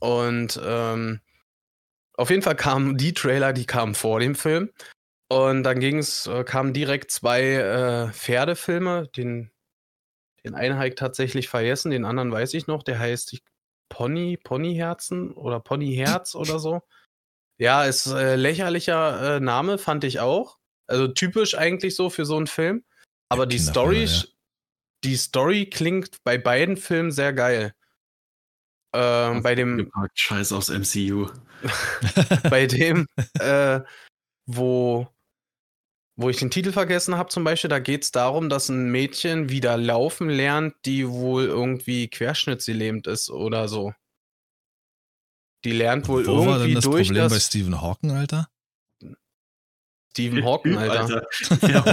Und ähm, auf jeden Fall kamen die Trailer, die kamen vor dem Film. Und dann ging's, äh, kamen direkt zwei äh, Pferdefilme. Den, den einen habe ich tatsächlich vergessen, den anderen weiß ich noch. Der heißt ich, Pony, Ponyherzen oder Ponyherz oder so. Ja, ist äh, lächerlicher äh, Name, fand ich auch. Also typisch eigentlich so für so einen Film. Aber die Story, ja. die Story klingt bei beiden Filmen sehr geil. Ähm, bei dem. Gepackt, Scheiß aufs MCU. bei dem, äh, wo, wo ich den Titel vergessen habe, zum Beispiel, da geht es darum, dass ein Mädchen wieder laufen lernt, die wohl irgendwie querschnittsgelähmt ist oder so. Die lernt wohl Wo irgendwie war denn das durch Problem das bei Stephen Hawking, Alter? Stephen Hawking, Alter. Alter.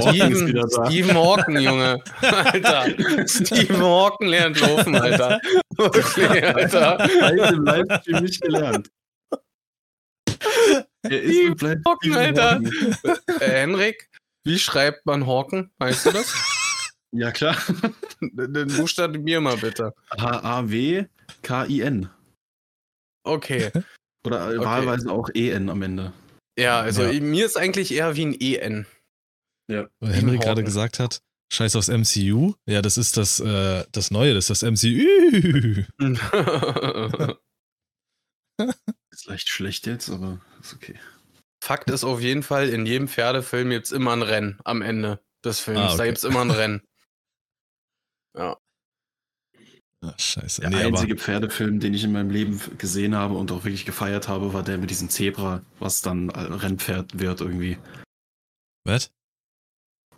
Stephen, Stephen Hawking, Junge. Alter. Stephen Hawking lernt laufen, Alter. Okay, Alter. Heute im Livestream nicht gelernt. Er ist Stephen Hawking, Alter. Äh, Henrik, wie schreibt man Hawken? Weißt du das? Ja, klar. Den buchstabier mal bitte. H-A-W-K-I-N. Okay. Oder okay. wahlweise auch E-N am Ende. Ja, also ja. mir ist eigentlich eher wie ein EN. Ja. Weil Henry gerade gesagt hat, Scheiß aufs MCU. Ja, das ist das, äh, das Neue, das ist das MCU. ist leicht schlecht jetzt, aber ist okay. Fakt ist auf jeden Fall, in jedem Pferdefilm gibt es immer ein Rennen am Ende des Films. Ah, okay. Da gibt es immer ein Rennen. Ja. Ach, scheiße. Der nee, einzige Pferdefilm, den ich in meinem Leben gesehen habe und auch wirklich gefeiert habe, war der mit diesem Zebra, was dann Rennpferd wird irgendwie. Was?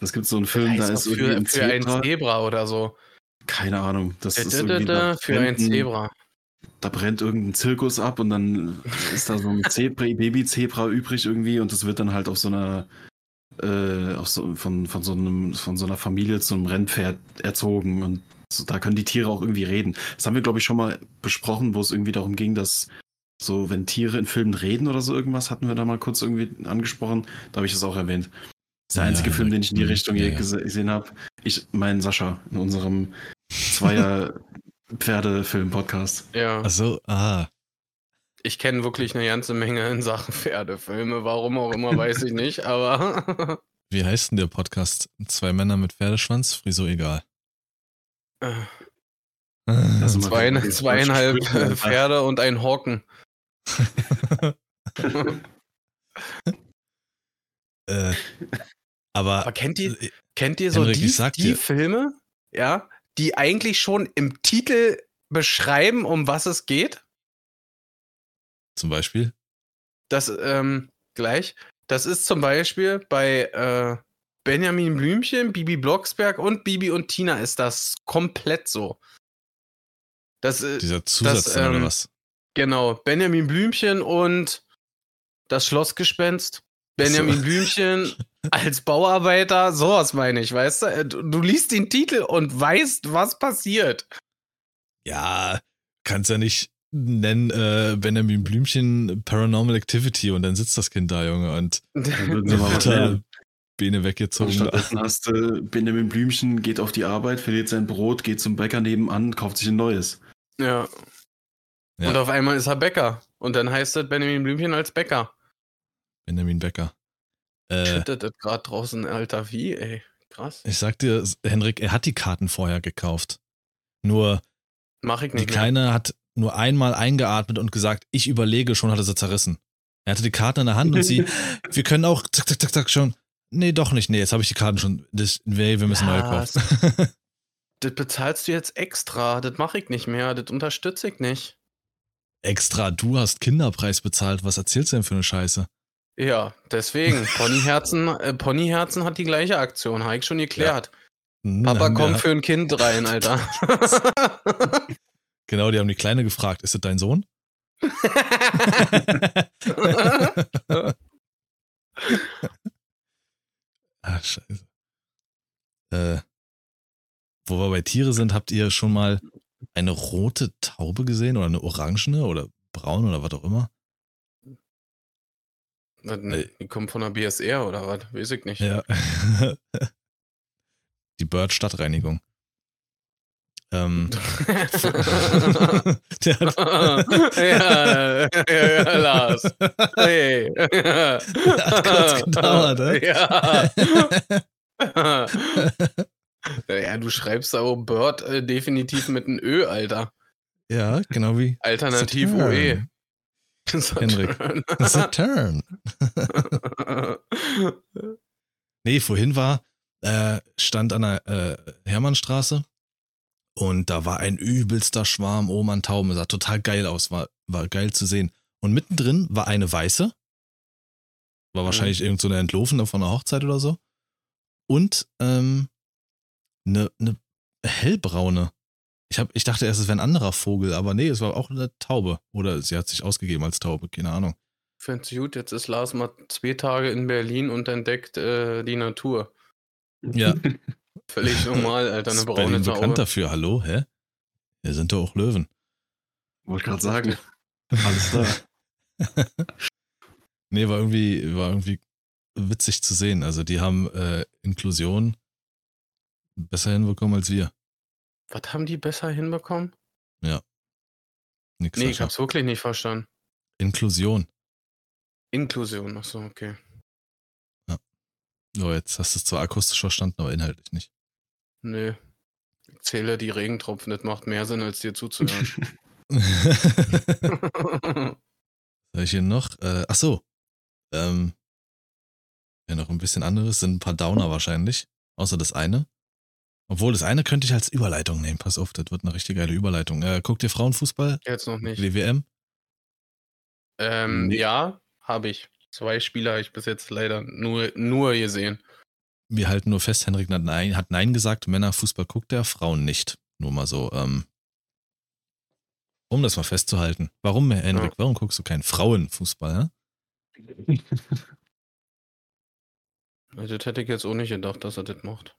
Es gibt so einen Film, da ist irgendwie ein für Zebra. ein Zebra oder so. Keine Ahnung. Das ist irgendwie für ein Zebra. Da brennt irgendein Zirkus ab und dann ist da so ein Baby-Zebra übrig irgendwie und das wird dann halt auf so einer äh, auf so, von, von, so einem, von so einer Familie zu einem Rennpferd erzogen und so, da können die Tiere auch irgendwie reden. Das haben wir, glaube ich, schon mal besprochen, wo es irgendwie darum ging, dass so, wenn Tiere in Filmen reden oder so irgendwas, hatten wir da mal kurz irgendwie angesprochen. Da habe ich das auch erwähnt. Das ist der einzige ja, Film, den ich in die Richtung ja, ja. gesehen habe. Ich, mein Sascha, in unserem Zweier Pferdefilm-Podcast. Ja. Ach so, ah. Ich kenne wirklich eine ganze Menge in Sachen Pferdefilme. Warum auch immer, weiß ich nicht, aber. Wie heißt denn der Podcast? Zwei Männer mit Pferdeschwanz? Friso egal. Also Zwei, zweieinhalb Pferde und ein Hawken. äh, aber, aber, kennt ihr, äh, kennt ihr so Henrik, die, die Filme, ja, die eigentlich schon im Titel beschreiben, um was es geht? Zum Beispiel? Das, ähm, gleich. Das ist zum Beispiel bei äh, Benjamin Blümchen, Bibi Blocksberg und Bibi und Tina ist das komplett so. Das, äh, Dieser Zusatz das, ähm, oder was? Genau, Benjamin Blümchen und das Schlossgespenst. Benjamin so. Blümchen als Bauarbeiter, sowas meine ich, weißt äh, du? Du liest den Titel und weißt, was passiert. Ja, kannst ja nicht nennen äh, Benjamin Blümchen Paranormal Activity und dann sitzt das Kind da, Junge, und dann wird er Beine weggezogen. stattdessen hast du Benjamin Blümchen, geht auf die Arbeit, verliert sein Brot, geht zum Bäcker nebenan, kauft sich ein neues. Ja. ja. Und auf einmal ist er Bäcker. Und dann heißt es Benjamin Blümchen als Bäcker. Benjamin Bäcker. Äh, Schüttet das gerade draußen, Alter, wie, ey. Krass. Ich sag dir, Henrik, er hat die Karten vorher gekauft. Nur Mach ich nicht die Kleine mehr. hat nur einmal eingeatmet und gesagt, ich überlege, schon hat er sie zerrissen. Er hatte die Karten in der Hand und sie, wir können auch, zack, zack, zack, zack, schon. Nee, doch nicht. Nee, jetzt habe ich die Karten schon. Das, nee, wir müssen ja, neue kaufen. das bezahlst du jetzt extra. Das mache ich nicht mehr. Das unterstütze ich nicht. Extra, du hast Kinderpreis bezahlt. Was erzählst du denn für eine Scheiße? Ja, deswegen. Ponyherzen, äh, Ponyherzen hat die gleiche Aktion, habe ich schon geklärt. Ja. Papa ja, kommt für ein Kind rein, Alter. genau, die haben die Kleine gefragt, ist das dein Sohn? ah, scheiße. Äh, wo wir bei Tiere sind, habt ihr schon mal eine rote Taube gesehen oder eine orangene oder braun oder was auch immer? Die kommt von der BSR oder was? Weiß ich nicht. Ja. Die Bird-Stadtreinigung. Ähm, der hat ja, ja, ja, Lars. Hey. hat kurz gedauert, ne? Ja. ja, du schreibst aber Bird äh, definitiv mit einem Ö, Alter. Ja, genau wie. Alternativ OE. Henrik. Saturn. nee, vorhin war, äh, stand an der äh, Hermannstraße und da war ein übelster Schwarm Ohm an Tauben. Sah total geil aus, war, war geil zu sehen. Und mittendrin war eine weiße. War wahrscheinlich mhm. irgend so eine Entlofene von einer Hochzeit oder so. Und ähm, eine, eine hellbraune. Ich, hab, ich dachte erst, es wäre ein anderer Vogel, aber nee, es war auch eine Taube. Oder sie hat sich ausgegeben als Taube, keine Ahnung. Find's gut, jetzt ist Lars mal zwei Tage in Berlin und entdeckt äh, die Natur. Ja. Völlig normal, Alter, eine braune Berlin Taube. bekannt dafür, hallo, hä? Hier sind doch auch Löwen. Wollte gerade sagen. Alles da. nee, war irgendwie, war irgendwie witzig zu sehen. Also die haben äh, Inklusion besser hinbekommen als wir. Was haben die besser hinbekommen? Ja. Nix nee, ich hab's wirklich nicht verstanden. Inklusion. Inklusion, achso, okay. Oh, jetzt hast du es zwar akustisch verstanden, aber inhaltlich nicht. Nö. Ich zähle die Regentropfen, das macht mehr Sinn, als dir zuzuhören. Soll ich hier noch? Äh, ach so. Ähm, ja, noch ein bisschen anderes, sind ein paar Downer wahrscheinlich. Außer das eine. Obwohl, das eine könnte ich als Überleitung nehmen. Pass auf, das wird eine richtig geile Überleitung. Äh, guckt ihr Frauenfußball? Jetzt noch nicht. Die WM? Ähm, nee. ja, habe ich. Zwei Spieler habe ich bis jetzt leider nur, nur gesehen. Wir halten nur fest, Henrik hat Nein, hat Nein gesagt, Männerfußball guckt er, Frauen nicht. Nur mal so, ähm, um das mal festzuhalten. Warum, Henrik, ja. warum guckst du keinen Frauenfußball, hä? Also, das hätte ich jetzt auch nicht gedacht, dass er das macht.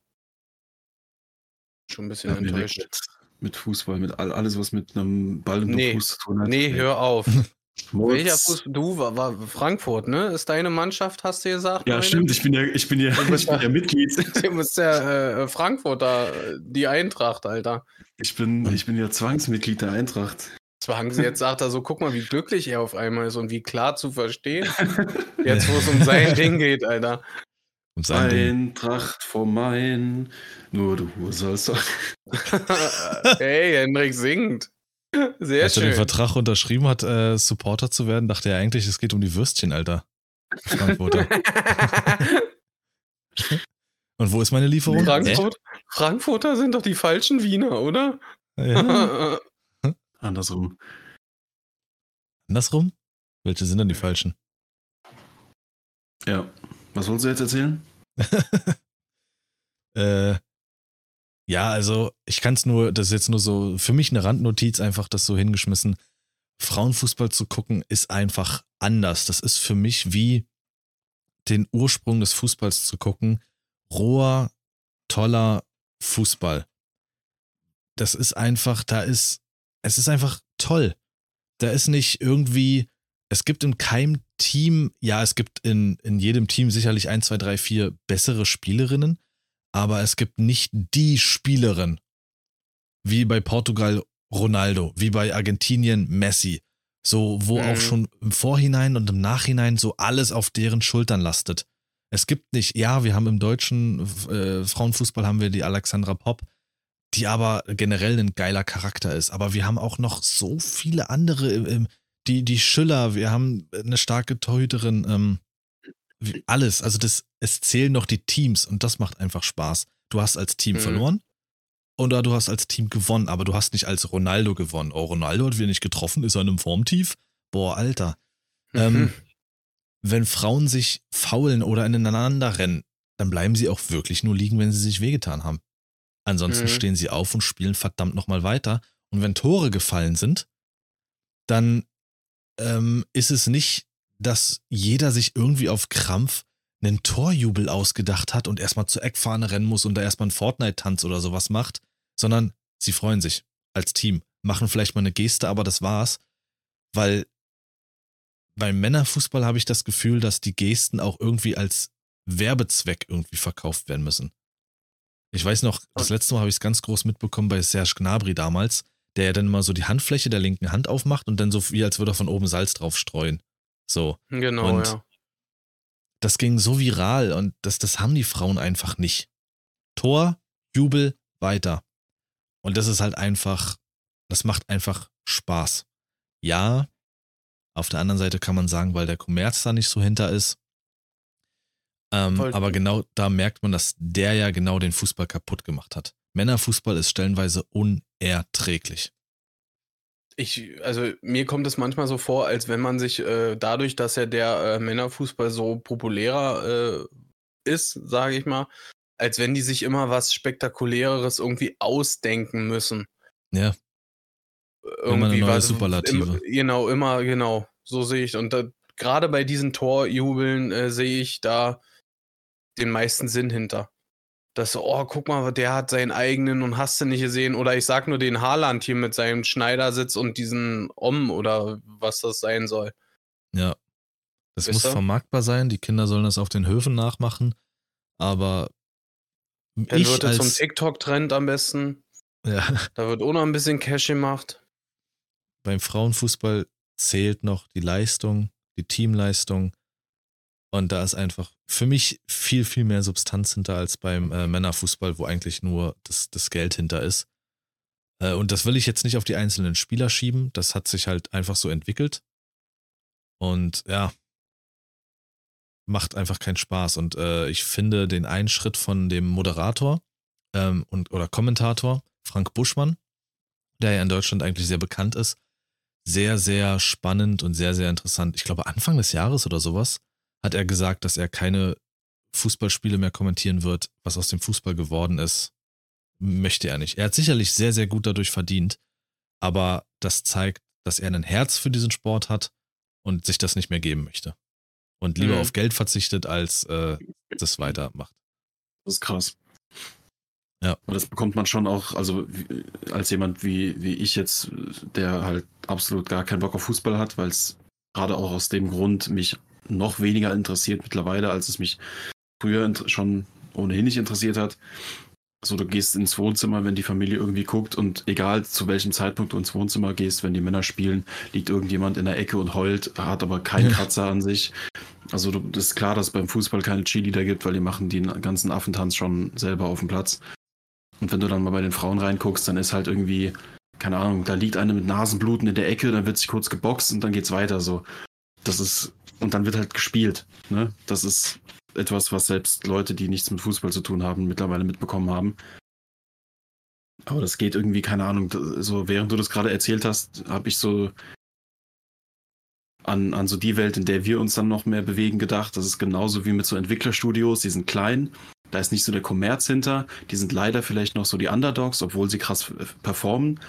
Schon ein bisschen enttäuscht. Mit, mit, Fußball, mit all, alles, was mit einem Ball und nee, Fuß zu tun hat. Nee, hör auf. Welcher Fuß? Du war, war, Frankfurt, ne? Ist deine Mannschaft, hast du gesagt? Ja, meine? stimmt. Ich bin ja, ich bin ja, ich bin ja Mitglied. Du bist ja äh, Frankfurter, die Eintracht, Alter. Ich bin, ich bin ja Zwangsmitglied der Eintracht. Zwangs, jetzt sagt er so, guck mal, wie glücklich er auf einmal ist und wie klar zu verstehen. Jetzt, wo es um sein Ding geht, Alter. Um sein Eintracht vom Main, nur du sollst. hey, Hendrik singt. Sehr Als schön. er den Vertrag unterschrieben hat, äh, Supporter zu werden, dachte er eigentlich, es geht um die Würstchen, Alter. Frankfurter. Und wo ist meine Lieferung? Frankfurt, Frankfurter sind doch die falschen Wiener, oder? Ja. Andersrum. Andersrum? Welche sind denn die falschen? Ja. Was wolltest du jetzt erzählen? äh, ja, also ich kann es nur, das ist jetzt nur so, für mich eine Randnotiz, einfach das so hingeschmissen. Frauenfußball zu gucken ist einfach anders. Das ist für mich wie den Ursprung des Fußballs zu gucken. Roher, toller Fußball. Das ist einfach, da ist, es ist einfach toll. Da ist nicht irgendwie, es gibt in keinem Team, ja, es gibt in, in jedem Team sicherlich ein, zwei, drei, vier bessere Spielerinnen, aber es gibt nicht die Spielerin, wie bei Portugal Ronaldo, wie bei Argentinien Messi, so wo mhm. auch schon im Vorhinein und im Nachhinein so alles auf deren Schultern lastet. Es gibt nicht, ja, wir haben im deutschen äh, Frauenfußball haben wir die Alexandra Popp, die aber generell ein geiler Charakter ist. Aber wir haben auch noch so viele andere, im, die, die Schüller, wir haben eine starke Torhüterin, ähm, alles. Also das, es zählen noch die Teams und das macht einfach Spaß. Du hast als Team mhm. verloren oder du hast als Team gewonnen, aber du hast nicht als Ronaldo gewonnen. Oh, Ronaldo hat wieder nicht getroffen, ist er in einem Formtief? Boah, Alter. Mhm. Ähm, wenn Frauen sich faulen oder ineinander rennen, dann bleiben sie auch wirklich nur liegen, wenn sie sich wehgetan haben. Ansonsten mhm. stehen sie auf und spielen verdammt nochmal weiter. Und wenn Tore gefallen sind, dann ähm, ist es nicht, dass jeder sich irgendwie auf Krampf einen Torjubel ausgedacht hat und erstmal zur Eckfahne rennen muss und da erstmal einen Fortnite-Tanz oder sowas macht, sondern sie freuen sich als Team, machen vielleicht mal eine Geste, aber das war's, weil beim Männerfußball habe ich das Gefühl, dass die Gesten auch irgendwie als Werbezweck irgendwie verkauft werden müssen. Ich weiß noch, das letzte Mal habe ich es ganz groß mitbekommen bei Serge Gnabry damals, der ja dann mal so die Handfläche der linken Hand aufmacht und dann so wie als würde er von oben Salz drauf streuen. So. Genau, und ja. Das ging so viral und das, das haben die Frauen einfach nicht. Tor, Jubel, weiter. Und das ist halt einfach, das macht einfach Spaß. Ja, auf der anderen Seite kann man sagen, weil der Kommerz da nicht so hinter ist. Ähm, aber genau da merkt man, dass der ja genau den Fußball kaputt gemacht hat. Männerfußball ist stellenweise unerträglich. Ich, also mir kommt es manchmal so vor, als wenn man sich äh, dadurch, dass ja der äh, Männerfußball so populärer äh, ist, sage ich mal, als wenn die sich immer was Spektakuläres irgendwie ausdenken müssen. Ja. Irgendwie immer eine neue was, Superlative. Im, genau, immer, genau. So sehe ich. Und gerade bei diesen Torjubeln äh, sehe ich da den meisten Sinn hinter. Dass, oh, guck mal, der hat seinen eigenen und hast du nicht gesehen. Oder ich sag nur den Haaland hier mit seinem Schneidersitz und diesen Om oder was das sein soll. Ja. Das Wisst muss ihr? vermarktbar sein. Die Kinder sollen das auf den Höfen nachmachen. Aber dann wird es zum TikTok-Trend am besten. Ja. Da wird auch noch ein bisschen Cash gemacht. Beim Frauenfußball zählt noch die Leistung, die Teamleistung. Und da ist einfach für mich viel, viel mehr Substanz hinter als beim äh, Männerfußball, wo eigentlich nur das, das Geld hinter ist. Äh, und das will ich jetzt nicht auf die einzelnen Spieler schieben. Das hat sich halt einfach so entwickelt. Und ja, macht einfach keinen Spaß. Und äh, ich finde den Einschritt von dem Moderator ähm, und oder Kommentator Frank Buschmann, der ja in Deutschland eigentlich sehr bekannt ist, sehr, sehr spannend und sehr, sehr interessant. Ich glaube, Anfang des Jahres oder sowas hat er gesagt, dass er keine Fußballspiele mehr kommentieren wird. Was aus dem Fußball geworden ist, möchte er nicht. Er hat sicherlich sehr, sehr gut dadurch verdient, aber das zeigt, dass er ein Herz für diesen Sport hat und sich das nicht mehr geben möchte und lieber mhm. auf Geld verzichtet, als äh, das weitermacht. Das ist krass. Ja. Und das bekommt man schon auch, also wie, als jemand wie, wie ich jetzt, der halt absolut gar keinen Bock auf Fußball hat, weil es gerade auch aus dem Grund mich noch weniger interessiert mittlerweile, als es mich früher schon ohnehin nicht interessiert hat. So, du gehst ins Wohnzimmer, wenn die Familie irgendwie guckt und egal zu welchem Zeitpunkt du ins Wohnzimmer gehst, wenn die Männer spielen, liegt irgendjemand in der Ecke und heult, hat aber keinen Kratzer an sich. Also du, das ist klar, dass es beim Fußball keine Cheerleader gibt, weil die machen den ganzen Affentanz schon selber auf dem Platz. Und wenn du dann mal bei den Frauen reinguckst, dann ist halt irgendwie, keine Ahnung, da liegt eine mit Nasenbluten in der Ecke, dann wird sich kurz geboxt und dann geht's weiter so. Das ist, und dann wird halt gespielt. Ne? Das ist etwas, was selbst Leute, die nichts mit Fußball zu tun haben, mittlerweile mitbekommen haben. Aber das geht irgendwie, keine Ahnung, so während du das gerade erzählt hast, habe ich so an, an so die Welt, in der wir uns dann noch mehr bewegen, gedacht. Das ist genauso wie mit so Entwicklerstudios, die sind klein, da ist nicht so der Kommerz hinter, die sind leider vielleicht noch so die Underdogs, obwohl sie krass performen,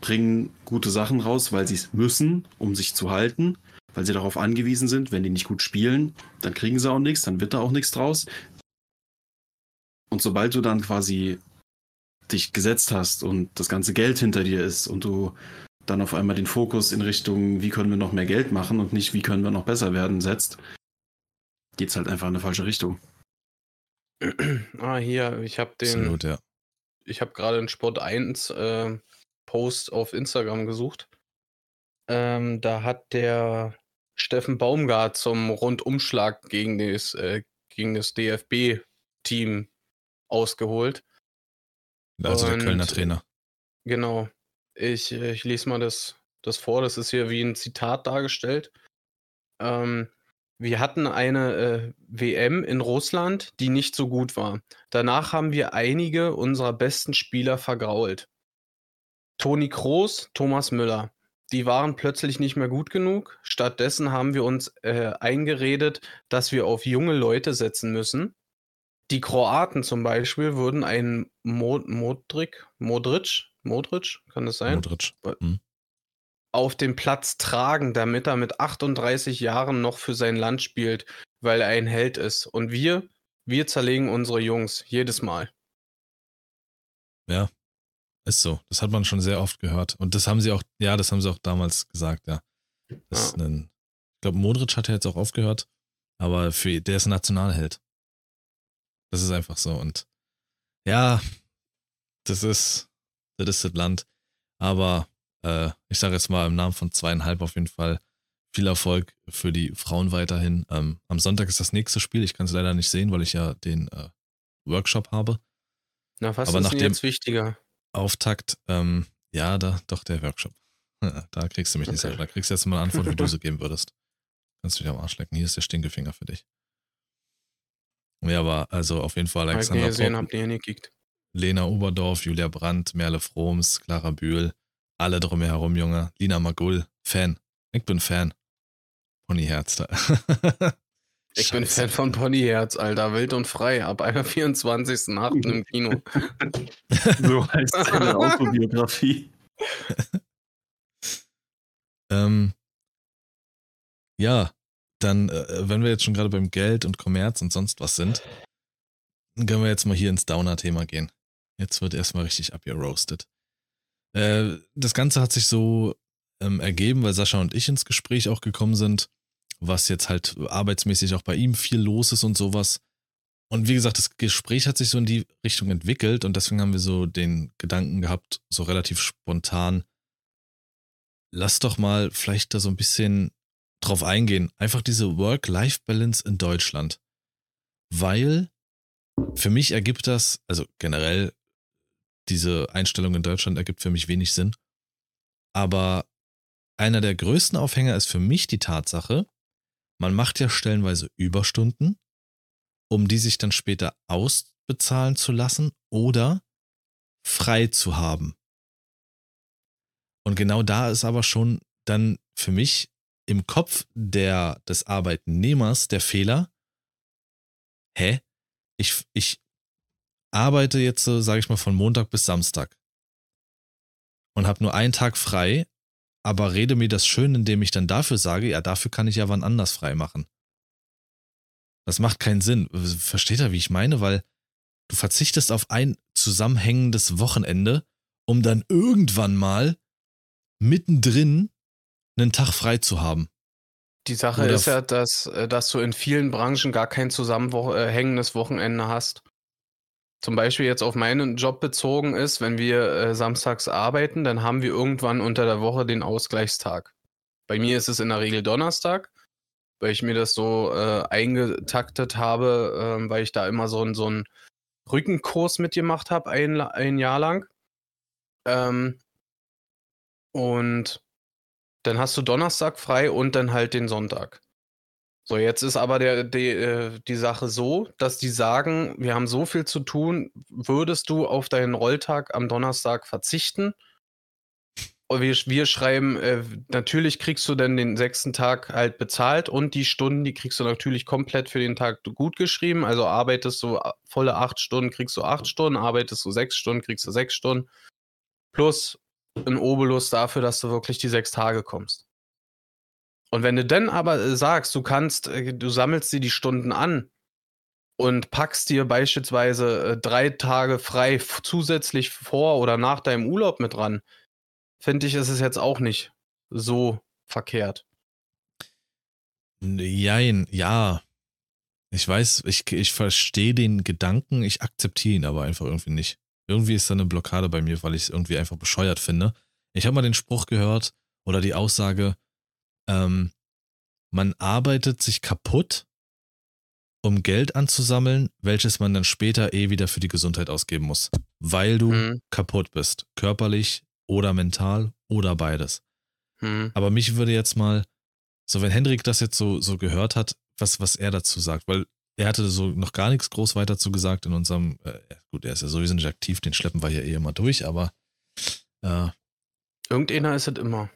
bringen gute Sachen raus, weil sie es müssen, um sich zu halten weil sie darauf angewiesen sind, wenn die nicht gut spielen, dann kriegen sie auch nichts, dann wird da auch nichts draus. Und sobald du dann quasi dich gesetzt hast und das ganze Geld hinter dir ist und du dann auf einmal den Fokus in Richtung, wie können wir noch mehr Geld machen und nicht, wie können wir noch besser werden, setzt, geht es halt einfach in eine falsche Richtung. Ah, hier, ich habe den. Absolut, ja. Ich habe gerade einen Sport 1 äh, Post auf Instagram gesucht. Ähm, da hat der Steffen Baumgart zum Rundumschlag gegen das, äh, gegen das DFB-Team ausgeholt. Also Und, der Kölner Trainer. Genau. Ich, äh, ich lese mal das, das vor. Das ist hier wie ein Zitat dargestellt. Ähm, wir hatten eine äh, WM in Russland, die nicht so gut war. Danach haben wir einige unserer besten Spieler vergrault. Toni Kroos, Thomas Müller. Die waren plötzlich nicht mehr gut genug. Stattdessen haben wir uns äh, eingeredet, dass wir auf junge Leute setzen müssen. Die Kroaten zum Beispiel würden einen Mo Modric, Modric, Modric, kann das sein? Modric. Hm. Auf den Platz tragen, damit er mit 38 Jahren noch für sein Land spielt, weil er ein Held ist. Und wir, wir zerlegen unsere Jungs jedes Mal. Ja, ist so. Das hat man schon sehr oft gehört. Und das haben sie auch, ja, das haben sie auch damals gesagt, ja. Das ja. Ein, ich glaube, Modric hat ja jetzt auch aufgehört, aber für, der ist ein Nationalheld. Das ist einfach so. Und ja, das ist, das ist das Land. Aber äh, ich sage jetzt mal im Namen von zweieinhalb auf jeden Fall viel Erfolg für die Frauen weiterhin. Ähm, am Sonntag ist das nächste Spiel. Ich kann es leider nicht sehen, weil ich ja den äh, Workshop habe. Na, was Aber ist denn jetzt wichtiger? Auftakt, ähm, ja, da, doch der Workshop. da kriegst du mich nicht okay. Da kriegst du jetzt mal eine Antwort, wie du sie geben würdest. Kannst du dich am Arsch lecken. Hier ist der Stinkefinger für dich. Ja, aber also auf jeden Fall Alexander ich gesehen, habt ihr nicht gekickt. Lena Oberdorf, Julia Brandt, Merle Froms, Clara Bühl, alle drumherum, Junge. Lina Magul, Fan. Ich bin Fan. Ponyherz da. ich Scheiße. bin Fan von Ponyherz, Alter. Wild und frei. Ab einer 24.8. im Kino. so heißt seine Autobiografie. ähm, ja, dann, äh, wenn wir jetzt schon gerade beim Geld und Kommerz und sonst was sind, dann können wir jetzt mal hier ins Downer-Thema gehen. Jetzt wird erstmal richtig abgeroastet. Äh, das Ganze hat sich so ähm, ergeben, weil Sascha und ich ins Gespräch auch gekommen sind, was jetzt halt arbeitsmäßig auch bei ihm viel los ist und sowas. Und wie gesagt, das Gespräch hat sich so in die Richtung entwickelt und deswegen haben wir so den Gedanken gehabt, so relativ spontan, lass doch mal vielleicht da so ein bisschen drauf eingehen. Einfach diese Work-Life-Balance in Deutschland. Weil für mich ergibt das, also generell, diese Einstellung in Deutschland ergibt für mich wenig Sinn. Aber einer der größten Aufhänger ist für mich die Tatsache, man macht ja stellenweise Überstunden, um die sich dann später ausbezahlen zu lassen oder frei zu haben. Und genau da ist aber schon dann für mich im Kopf der, des Arbeitnehmers der Fehler, hä? Ich, ich arbeite jetzt, sage ich mal, von Montag bis Samstag und habe nur einen Tag frei, aber rede mir das schön, indem ich dann dafür sage, ja, dafür kann ich ja wann anders frei machen. Das macht keinen Sinn. Versteht er, wie ich meine? Weil du verzichtest auf ein zusammenhängendes Wochenende, um dann irgendwann mal mittendrin einen Tag frei zu haben. Die Sache Oder ist ja, dass, äh, dass du in vielen Branchen gar kein zusammenhängendes Wochenende hast. Zum Beispiel jetzt auf meinen Job bezogen ist, wenn wir äh, samstags arbeiten, dann haben wir irgendwann unter der Woche den Ausgleichstag. Bei mir ist es in der Regel Donnerstag, weil ich mir das so äh, eingetaktet habe, äh, weil ich da immer so, so einen Rückenkurs mitgemacht habe, ein, ein Jahr lang. Ähm, und dann hast du Donnerstag frei und dann halt den Sonntag. So, jetzt ist aber der, die, äh, die Sache so, dass die sagen, wir haben so viel zu tun, würdest du auf deinen Rolltag am Donnerstag verzichten? Wir, wir schreiben, äh, natürlich kriegst du dann den sechsten Tag halt bezahlt und die Stunden, die kriegst du natürlich komplett für den Tag gut geschrieben. Also arbeitest du äh, volle acht Stunden, kriegst du acht Stunden, arbeitest du sechs Stunden, kriegst du sechs Stunden. Plus ein Obolus dafür, dass du wirklich die sechs Tage kommst. Und wenn du dann aber äh, sagst, du kannst, äh, du sammelst dir die Stunden an und packst dir beispielsweise äh, drei Tage frei zusätzlich vor oder nach deinem Urlaub mit dran, finde ich, ist es jetzt auch nicht so verkehrt. Jein, ja. Ich weiß, ich, ich verstehe den Gedanken, ich akzeptiere ihn aber einfach irgendwie nicht. Irgendwie ist da eine Blockade bei mir, weil ich es irgendwie einfach bescheuert finde. Ich habe mal den Spruch gehört oder die Aussage, ähm, man arbeitet sich kaputt, um Geld anzusammeln, welches man dann später eh wieder für die Gesundheit ausgeben muss, weil du mhm. kaputt bist, körperlich oder mental oder beides. Mhm. Aber mich würde jetzt mal So, wenn Hendrik das jetzt so, so gehört hat, was, was er dazu sagt, weil er hatte so noch gar nichts groß weiter zu gesagt in unserem, äh, gut, er ist ja sowieso nicht aktiv, den schleppen wir ja eh immer durch, aber äh, Irgendeiner ist es immer.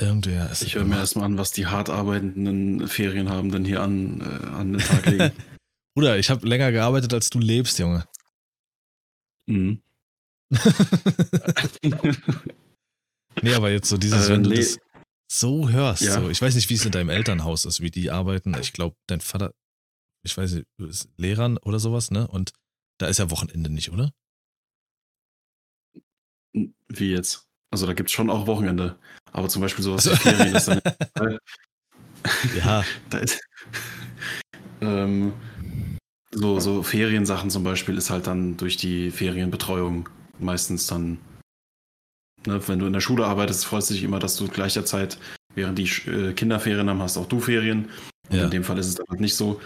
Irgendwer ist Ich höre mir erstmal an, was die hart arbeitenden Ferien haben denn hier an, äh, an den Tag legen. Bruder, ich habe länger gearbeitet, als du lebst, Junge. mhm. nee, aber jetzt so dieses, Äh, wenn du nee. das so hörst, Ja. so, ich weiß nicht, wie es in deinem Elternhaus ist, wie die arbeiten. Ich glaube, dein Vater, ich weiß nicht, ist Lehrern oder sowas, ne? Und da ist ja Wochenende nicht, oder? Wie jetzt? Also da gibt es schon auch Wochenende. Aber zum Beispiel sowas Also- wie Ferien ist dann Ja, Da ist, ähm, so, so Feriensachen zum Beispiel ist halt dann durch die Ferienbetreuung meistens dann, ne, wenn du in der Schule arbeitest, freust du dich immer, dass du gleicher Zeit, während die äh, Kinder Ferien haben, hast auch du Ferien. Ja. in dem Fall ist es dann halt nicht so.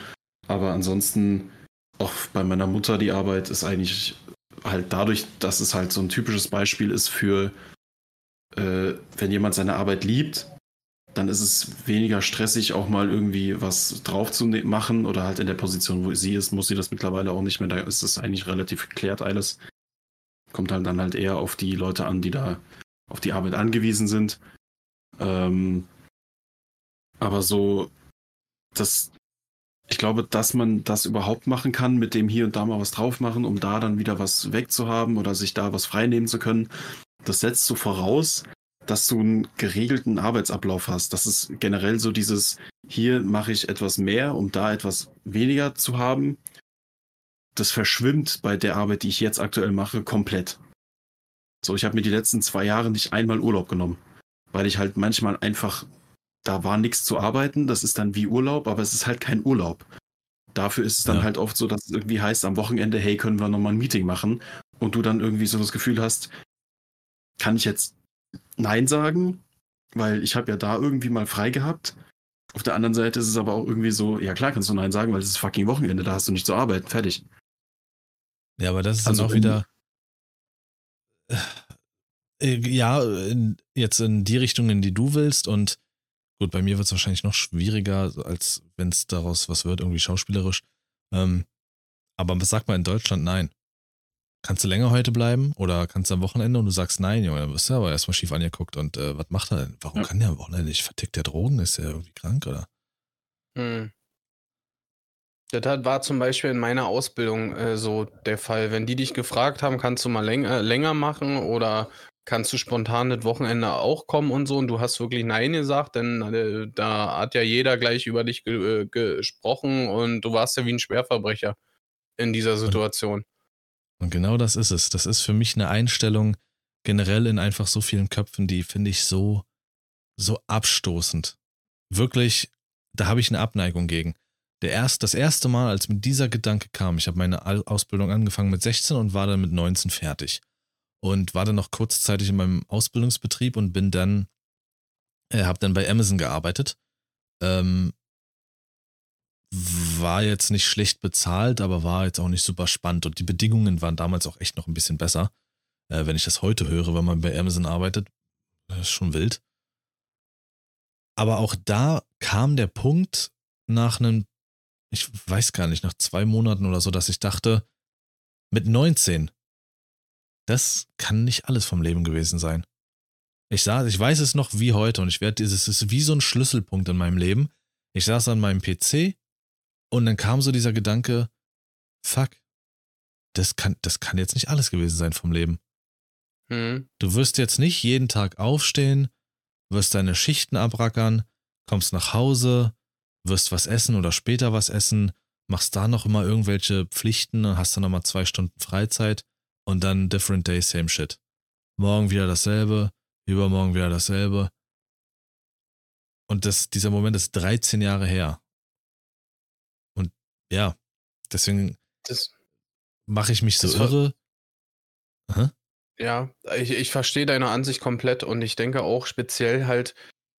Aber ansonsten, auch bei meiner Mutter, die Arbeit ist eigentlich halt dadurch, dass es halt so ein typisches Beispiel ist für, äh, wenn jemand seine Arbeit liebt, dann ist es weniger stressig, auch mal irgendwie was drauf zu machen oder halt in der Position, wo sie ist, muss sie das mittlerweile auch nicht mehr. Da ist es eigentlich relativ geklärt alles. Kommt halt dann halt eher auf die Leute an, die da auf die Arbeit angewiesen sind. Ähm, aber so, das, ich glaube, dass man das überhaupt machen kann, mit dem hier und da mal was drauf machen, um da dann wieder was wegzuhaben oder sich da was freinehmen zu können, das setzt so voraus, dass du einen geregelten Arbeitsablauf hast. Das ist generell so dieses, hier mache ich etwas mehr, um da etwas weniger zu haben. Das verschwimmt bei der Arbeit, die ich jetzt aktuell mache, komplett. So, ich habe mir die letzten zwei Jahre nicht einmal Urlaub genommen, weil ich halt manchmal einfach, da war nichts zu arbeiten, das ist dann wie Urlaub, aber es ist halt kein Urlaub. Dafür ist es dann Ja. halt oft so, dass es irgendwie heißt am Wochenende, hey, können wir nochmal ein Meeting machen? Und du dann irgendwie so das Gefühl hast, kann ich jetzt Nein sagen, weil ich habe ja da irgendwie mal frei gehabt. Auf der anderen Seite ist es aber auch irgendwie so, ja klar kannst du Nein sagen, weil es ist fucking Wochenende, da hast du nicht zu arbeiten, fertig. ja, aber das ist Also dann auch wieder. Äh, Ja, in, jetzt in die Richtung, in die du willst. Und gut, bei mir wird es wahrscheinlich noch schwieriger, als wenn es daraus was wird, irgendwie schauspielerisch. Ähm, aber was sagt man in Deutschland? Nein. Kannst du länger heute bleiben oder kannst du am Wochenende und du sagst nein, Junge, dann wirst du aber erstmal schief angeguckt und äh, was macht er denn? Warum Ja. kann der am Wochenende nicht? Vertickt der Drogen? Ist der irgendwie krank oder? Hm. Das war zum Beispiel in meiner Ausbildung äh, so der Fall. Wenn die dich gefragt haben, kannst du mal läng äh, länger machen oder kannst du spontan das Wochenende auch kommen und so und du hast wirklich Nein gesagt, denn äh, da hat ja jeder gleich über dich ge äh, gesprochen und du warst ja wie ein Schwerverbrecher in dieser Situation. Und genau das ist es. Das ist für mich eine Einstellung generell in einfach so vielen Köpfen, die finde ich so, so abstoßend. Wirklich, da habe ich eine Abneigung gegen. Der erst, das erste Mal, als mir dieser Gedanke kam, ich habe meine Ausbildung angefangen mit 16 und war dann mit 19 fertig. Und war dann noch kurzzeitig in meinem Ausbildungsbetrieb und bin dann, äh, habe dann bei Amazon gearbeitet. Ähm, war jetzt nicht schlecht bezahlt, aber war jetzt auch nicht super spannend. Und die Bedingungen waren damals auch echt noch ein bisschen besser. Äh, wenn ich das heute höre, wenn man bei Amazon arbeitet, ist schon wild. Aber auch da kam der Punkt nach einem, ich weiß gar nicht, nach zwei Monaten oder so, dass ich dachte, mit 19, das kann nicht alles vom Leben gewesen sein. Ich saß, ich weiß es noch wie heute und ich werde, es ist wie so ein Schlüsselpunkt in meinem Leben. Ich saß an meinem PC und dann kam so dieser Gedanke, fuck, das kann, das kann jetzt nicht alles gewesen sein vom Leben. Hm. Du wirst jetzt nicht jeden Tag aufstehen, wirst deine Schichten abrackern, kommst nach Hause, wirst was essen oder später was essen, machst da noch immer irgendwelche Pflichten und hast dann nochmal zwei Stunden Freizeit und dann different day, same shit. Morgen wieder dasselbe, übermorgen wieder dasselbe. Und das, dieser Moment ist 13 Jahre her. Ja, deswegen mache ich mich so irre. Aha. Ja, ich, ich verstehe deine Ansicht komplett und ich denke auch speziell halt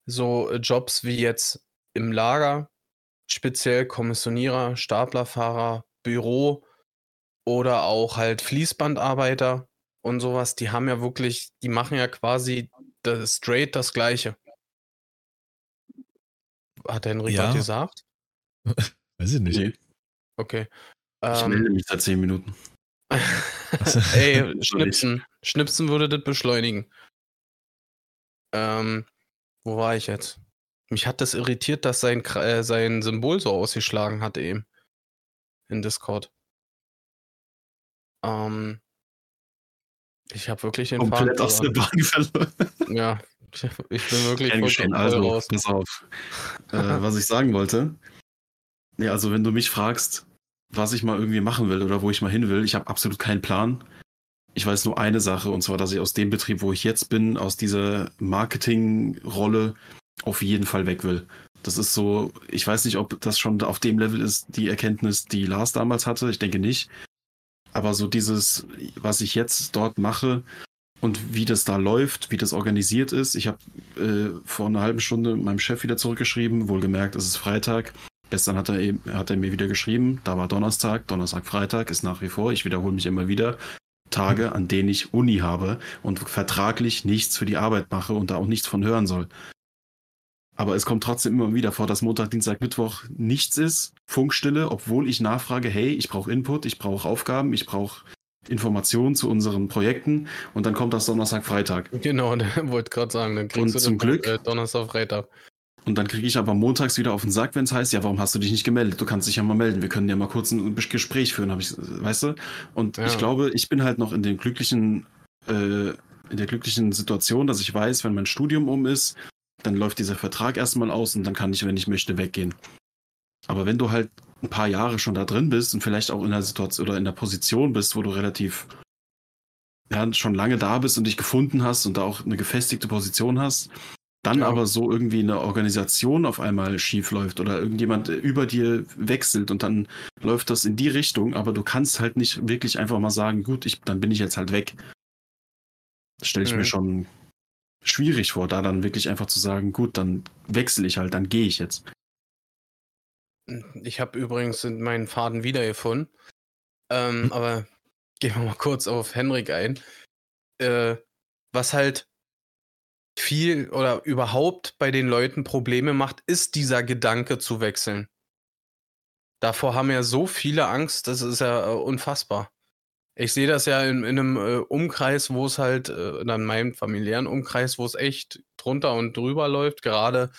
so Jobs wie jetzt im Lager, speziell Kommissionierer, Staplerfahrer, Büro oder auch halt Fließbandarbeiter und sowas, die haben ja wirklich, die machen ja quasi das, straight das Gleiche. hat Henrik ja. gesagt? Weiß ich nicht. Nee. Okay. Ich ähm, melde mich seit zehn Minuten. Ey, Schnipsen. Schnipsen würde das beschleunigen. Ähm, wo war ich jetzt? Mich hat das irritiert, dass sein, äh, sein Symbol so ausgeschlagen hat eben. In Discord. Ähm, ich habe wirklich den Komplett Faden aus der Bahn verloren. Ja, ich bin wirklich Kein Geschehen. Also, raus. pass auf. äh, was ich sagen wollte. Ja, also wenn du mich fragst, was ich mal irgendwie machen will oder wo ich mal hin will, ich habe absolut keinen Plan. Ich weiß nur eine Sache, und zwar, dass ich aus dem Betrieb, wo ich jetzt bin, aus dieser Marketingrolle auf jeden Fall weg will. Das ist so, ich weiß nicht, ob das schon auf dem Level ist, die Erkenntnis, die Lars damals hatte. Ich denke nicht. Aber so dieses, was ich jetzt dort mache und wie das da läuft, wie das organisiert ist. Ich habe äh, vor einer halben Stunde meinem Chef wieder zurückgeschrieben, wohlgemerkt, es ist Freitag. Gestern hat er, eben, hat er mir wieder geschrieben, da war Donnerstag, Donnerstag, Freitag ist nach wie vor, ich wiederhole mich immer wieder, Tage, an denen ich Uni habe und vertraglich nichts für die Arbeit mache und da auch nichts von hören soll. Aber es kommt trotzdem immer wieder vor, dass Montag, Dienstag, Mittwoch nichts ist, Funkstille, obwohl ich nachfrage, hey, ich brauche Input, ich brauche Aufgaben, ich brauche Informationen zu unseren Projekten und dann kommt das Donnerstag, Freitag. Genau, wollte gerade sagen, dann kriegst und du zum Glück, äh, Donnerstag, Freitag. Und dann kriege ich aber montags wieder auf den Sack, wenn es heißt, ja, warum hast du dich nicht gemeldet? Du kannst dich ja mal melden. Wir können ja mal kurz ein Gespräch führen, habe ich, weißt du? Und ja. ich glaube, ich bin halt noch in dem glücklichen, äh, in der glücklichen Situation, dass ich weiß, wenn mein Studium um ist, dann läuft dieser Vertrag erstmal aus und dann kann ich, wenn ich möchte, weggehen. Aber wenn du halt ein paar Jahre schon da drin bist und vielleicht auch in der Situation oder in der Position bist, wo du relativ ja, schon lange da bist und dich gefunden hast und da auch eine gefestigte Position hast, dann ja. aber so irgendwie eine Organisation auf einmal schief läuft oder irgendjemand über dir wechselt und dann läuft das in die Richtung, aber du kannst halt nicht wirklich einfach mal sagen, gut, ich, dann bin ich jetzt halt weg. Das stelle ich mhm. mir schon schwierig vor, da dann wirklich einfach zu sagen, gut, dann wechsle ich halt, dann gehe ich jetzt. Ich habe übrigens meinen Faden wiedergefunden. Ähm, hm. Aber gehen wir mal kurz auf Henrik ein. Äh, was halt viel oder überhaupt bei den Leuten Probleme macht, ist dieser Gedanke zu wechseln. Davor haben ja so viele Angst, das ist ja äh, unfassbar. Ich sehe das ja in, in einem äh, Umkreis, wo es halt, äh, in meinem familiären Umkreis, wo es echt drunter und drüber läuft, gerade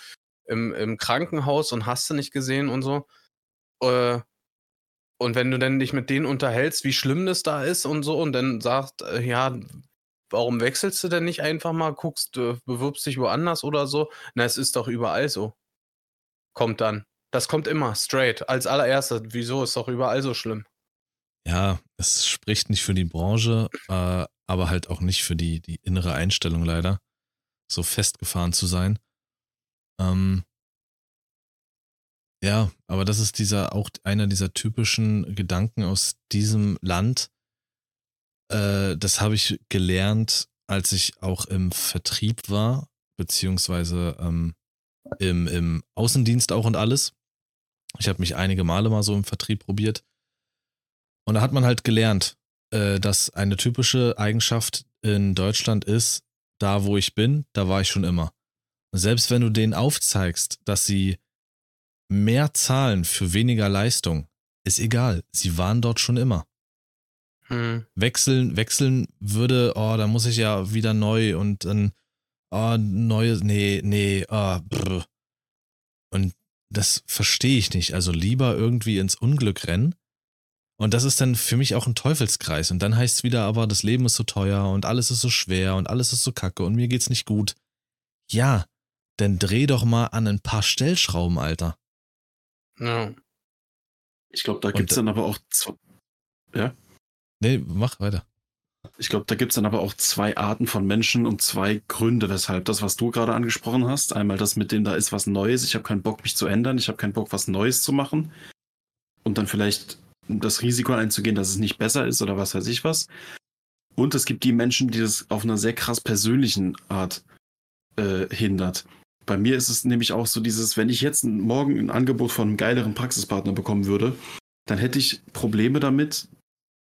im, im Krankenhaus und hast du nicht gesehen und so. Äh, und wenn du dann dich mit denen unterhältst, wie schlimm das da ist und so, und dann sagst, äh, ja, warum wechselst du denn nicht einfach mal, guckst, äh, bewirbst dich woanders oder so? Na, es ist doch überall so. Kommt dann. Das kommt immer, straight, als allererstes. Wieso ist doch überall so schlimm? Ja, es spricht nicht für die Branche, äh, aber halt auch nicht für die, die innere Einstellung leider, so festgefahren zu sein. Ähm, ja, aber das ist dieser auch einer dieser typischen Gedanken aus diesem Land. Äh, das habe ich gelernt, als ich auch im Vertrieb war, beziehungsweise ähm, im, im Außendienst auch und alles. Ich habe mich einige Male mal so im Vertrieb probiert. Und da hat man halt gelernt, äh, dass eine typische Eigenschaft in Deutschland ist, da wo ich bin, da war ich schon immer. Selbst wenn du denen aufzeigst, dass sie mehr zahlen für weniger Leistung, ist egal. Sie waren dort schon immer. Hm. Wechseln, wechseln würde, oh, da muss ich ja wieder neu und dann, oh, neues, nee, nee, oh, brr. Und das verstehe ich nicht. Also lieber irgendwie ins Unglück rennen. Und das ist dann für mich auch ein Teufelskreis. Und dann heißt es wieder aber, das Leben ist so teuer und alles ist so schwer und alles ist so kacke und mir geht's nicht gut. Ja, dann dreh doch mal an ein paar Stellschrauben, Alter. Ja. Ich glaube, da gibt es dann aber auch. Ja? Nee, mach weiter. Ich glaube, da gibt es dann aber auch zwei Arten von Menschen und zwei Gründe, weshalb das, was du gerade angesprochen hast, einmal das mit dem, da ist was Neues, ich habe keinen Bock, mich zu ändern, ich habe keinen Bock, was Neues zu machen und dann vielleicht das Risiko einzugehen, dass es nicht besser ist oder was weiß ich was. Und es gibt die Menschen, die das auf einer sehr krass persönlichen Art äh, hindert. Bei mir ist es nämlich auch so dieses, wenn ich jetzt morgen ein Angebot von einem geileren Praxispartner bekommen würde, dann hätte ich Probleme damit,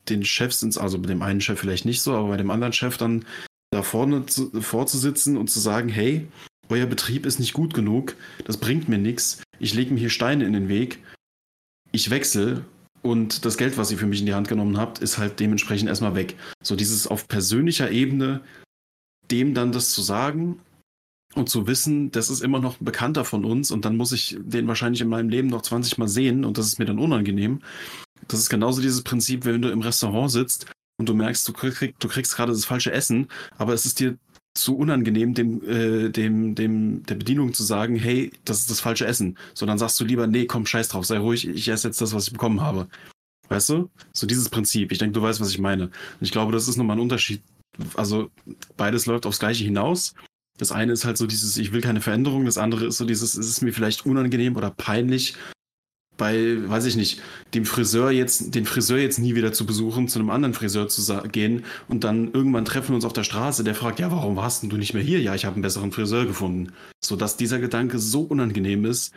den Chefs ins, also mit dem einen Chef vielleicht nicht so, aber bei dem anderen Chef dann da vorne zu, vorzusitzen und zu sagen, hey, euer Betrieb ist nicht gut genug, das bringt mir nichts, ich lege mir hier Steine in den Weg, ich wechsle und das Geld, was ihr für mich in die Hand genommen habt, ist halt dementsprechend erstmal weg. So dieses auf persönlicher Ebene, dem dann das zu sagen und zu wissen, das ist immer noch ein Bekannter von uns und dann muss ich den wahrscheinlich in meinem Leben noch 20 Mal sehen und das ist mir dann unangenehm. Das ist genauso dieses Prinzip, wenn du im Restaurant sitzt und du merkst, du, krieg, du kriegst gerade das falsche Essen, aber es ist dir zu unangenehm, dem, äh, dem, dem, der Bedienung zu sagen, hey, das ist das falsche Essen. So, dann sagst du lieber, nee, komm, scheiß drauf, sei ruhig, ich esse jetzt das, was ich bekommen habe. Weißt du? So dieses Prinzip. Ich denke, du weißt, was ich meine. Und ich glaube, das ist nochmal ein Unterschied. Also, beides läuft aufs Gleiche hinaus. Das eine ist halt so dieses, ich will keine Veränderung. Das andere ist so dieses, ist es mir vielleicht unangenehm oder peinlich, bei, weiß ich nicht, dem Friseur jetzt, den Friseur jetzt nie wieder zu besuchen, zu einem anderen Friseur zu gehen und dann irgendwann treffen wir uns auf der Straße, der fragt, ja, warum warst denn du nicht mehr hier? Ja, ich habe einen besseren Friseur gefunden. Sodass dieser Gedanke so unangenehm ist,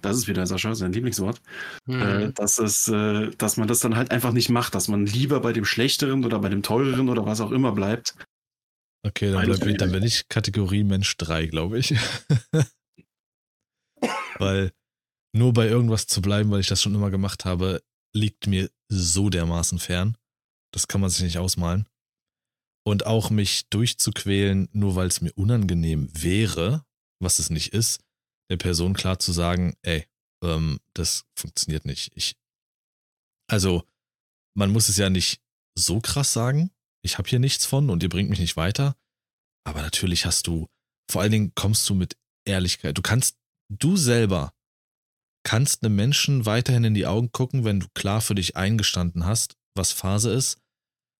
das ist wieder Sascha, sein Lieblingswort, mhm. äh, dass, es, äh, dass man das dann halt einfach nicht macht, dass man lieber bei dem Schlechteren oder bei dem Teureren oder was auch immer bleibt. Okay, dann, bleib, dann bin ich Kategorie Mensch 3, glaube ich. Weil nur bei irgendwas zu bleiben, weil ich das schon immer gemacht habe, liegt mir so dermaßen fern. Das kann man sich nicht ausmalen. Und auch mich durchzuquälen, nur weil es mir unangenehm wäre, was es nicht ist, der Person klar zu sagen, ey, ähm, das funktioniert nicht. Ich, also, man muss es ja nicht so krass sagen, ich habe hier nichts von und ihr bringt mich nicht weiter. Aber natürlich hast du, vor allen Dingen kommst du mit Ehrlichkeit. Du kannst, du selber kannst einem Menschen weiterhin in die Augen gucken, wenn du klar für dich eingestanden hast, was Phase ist,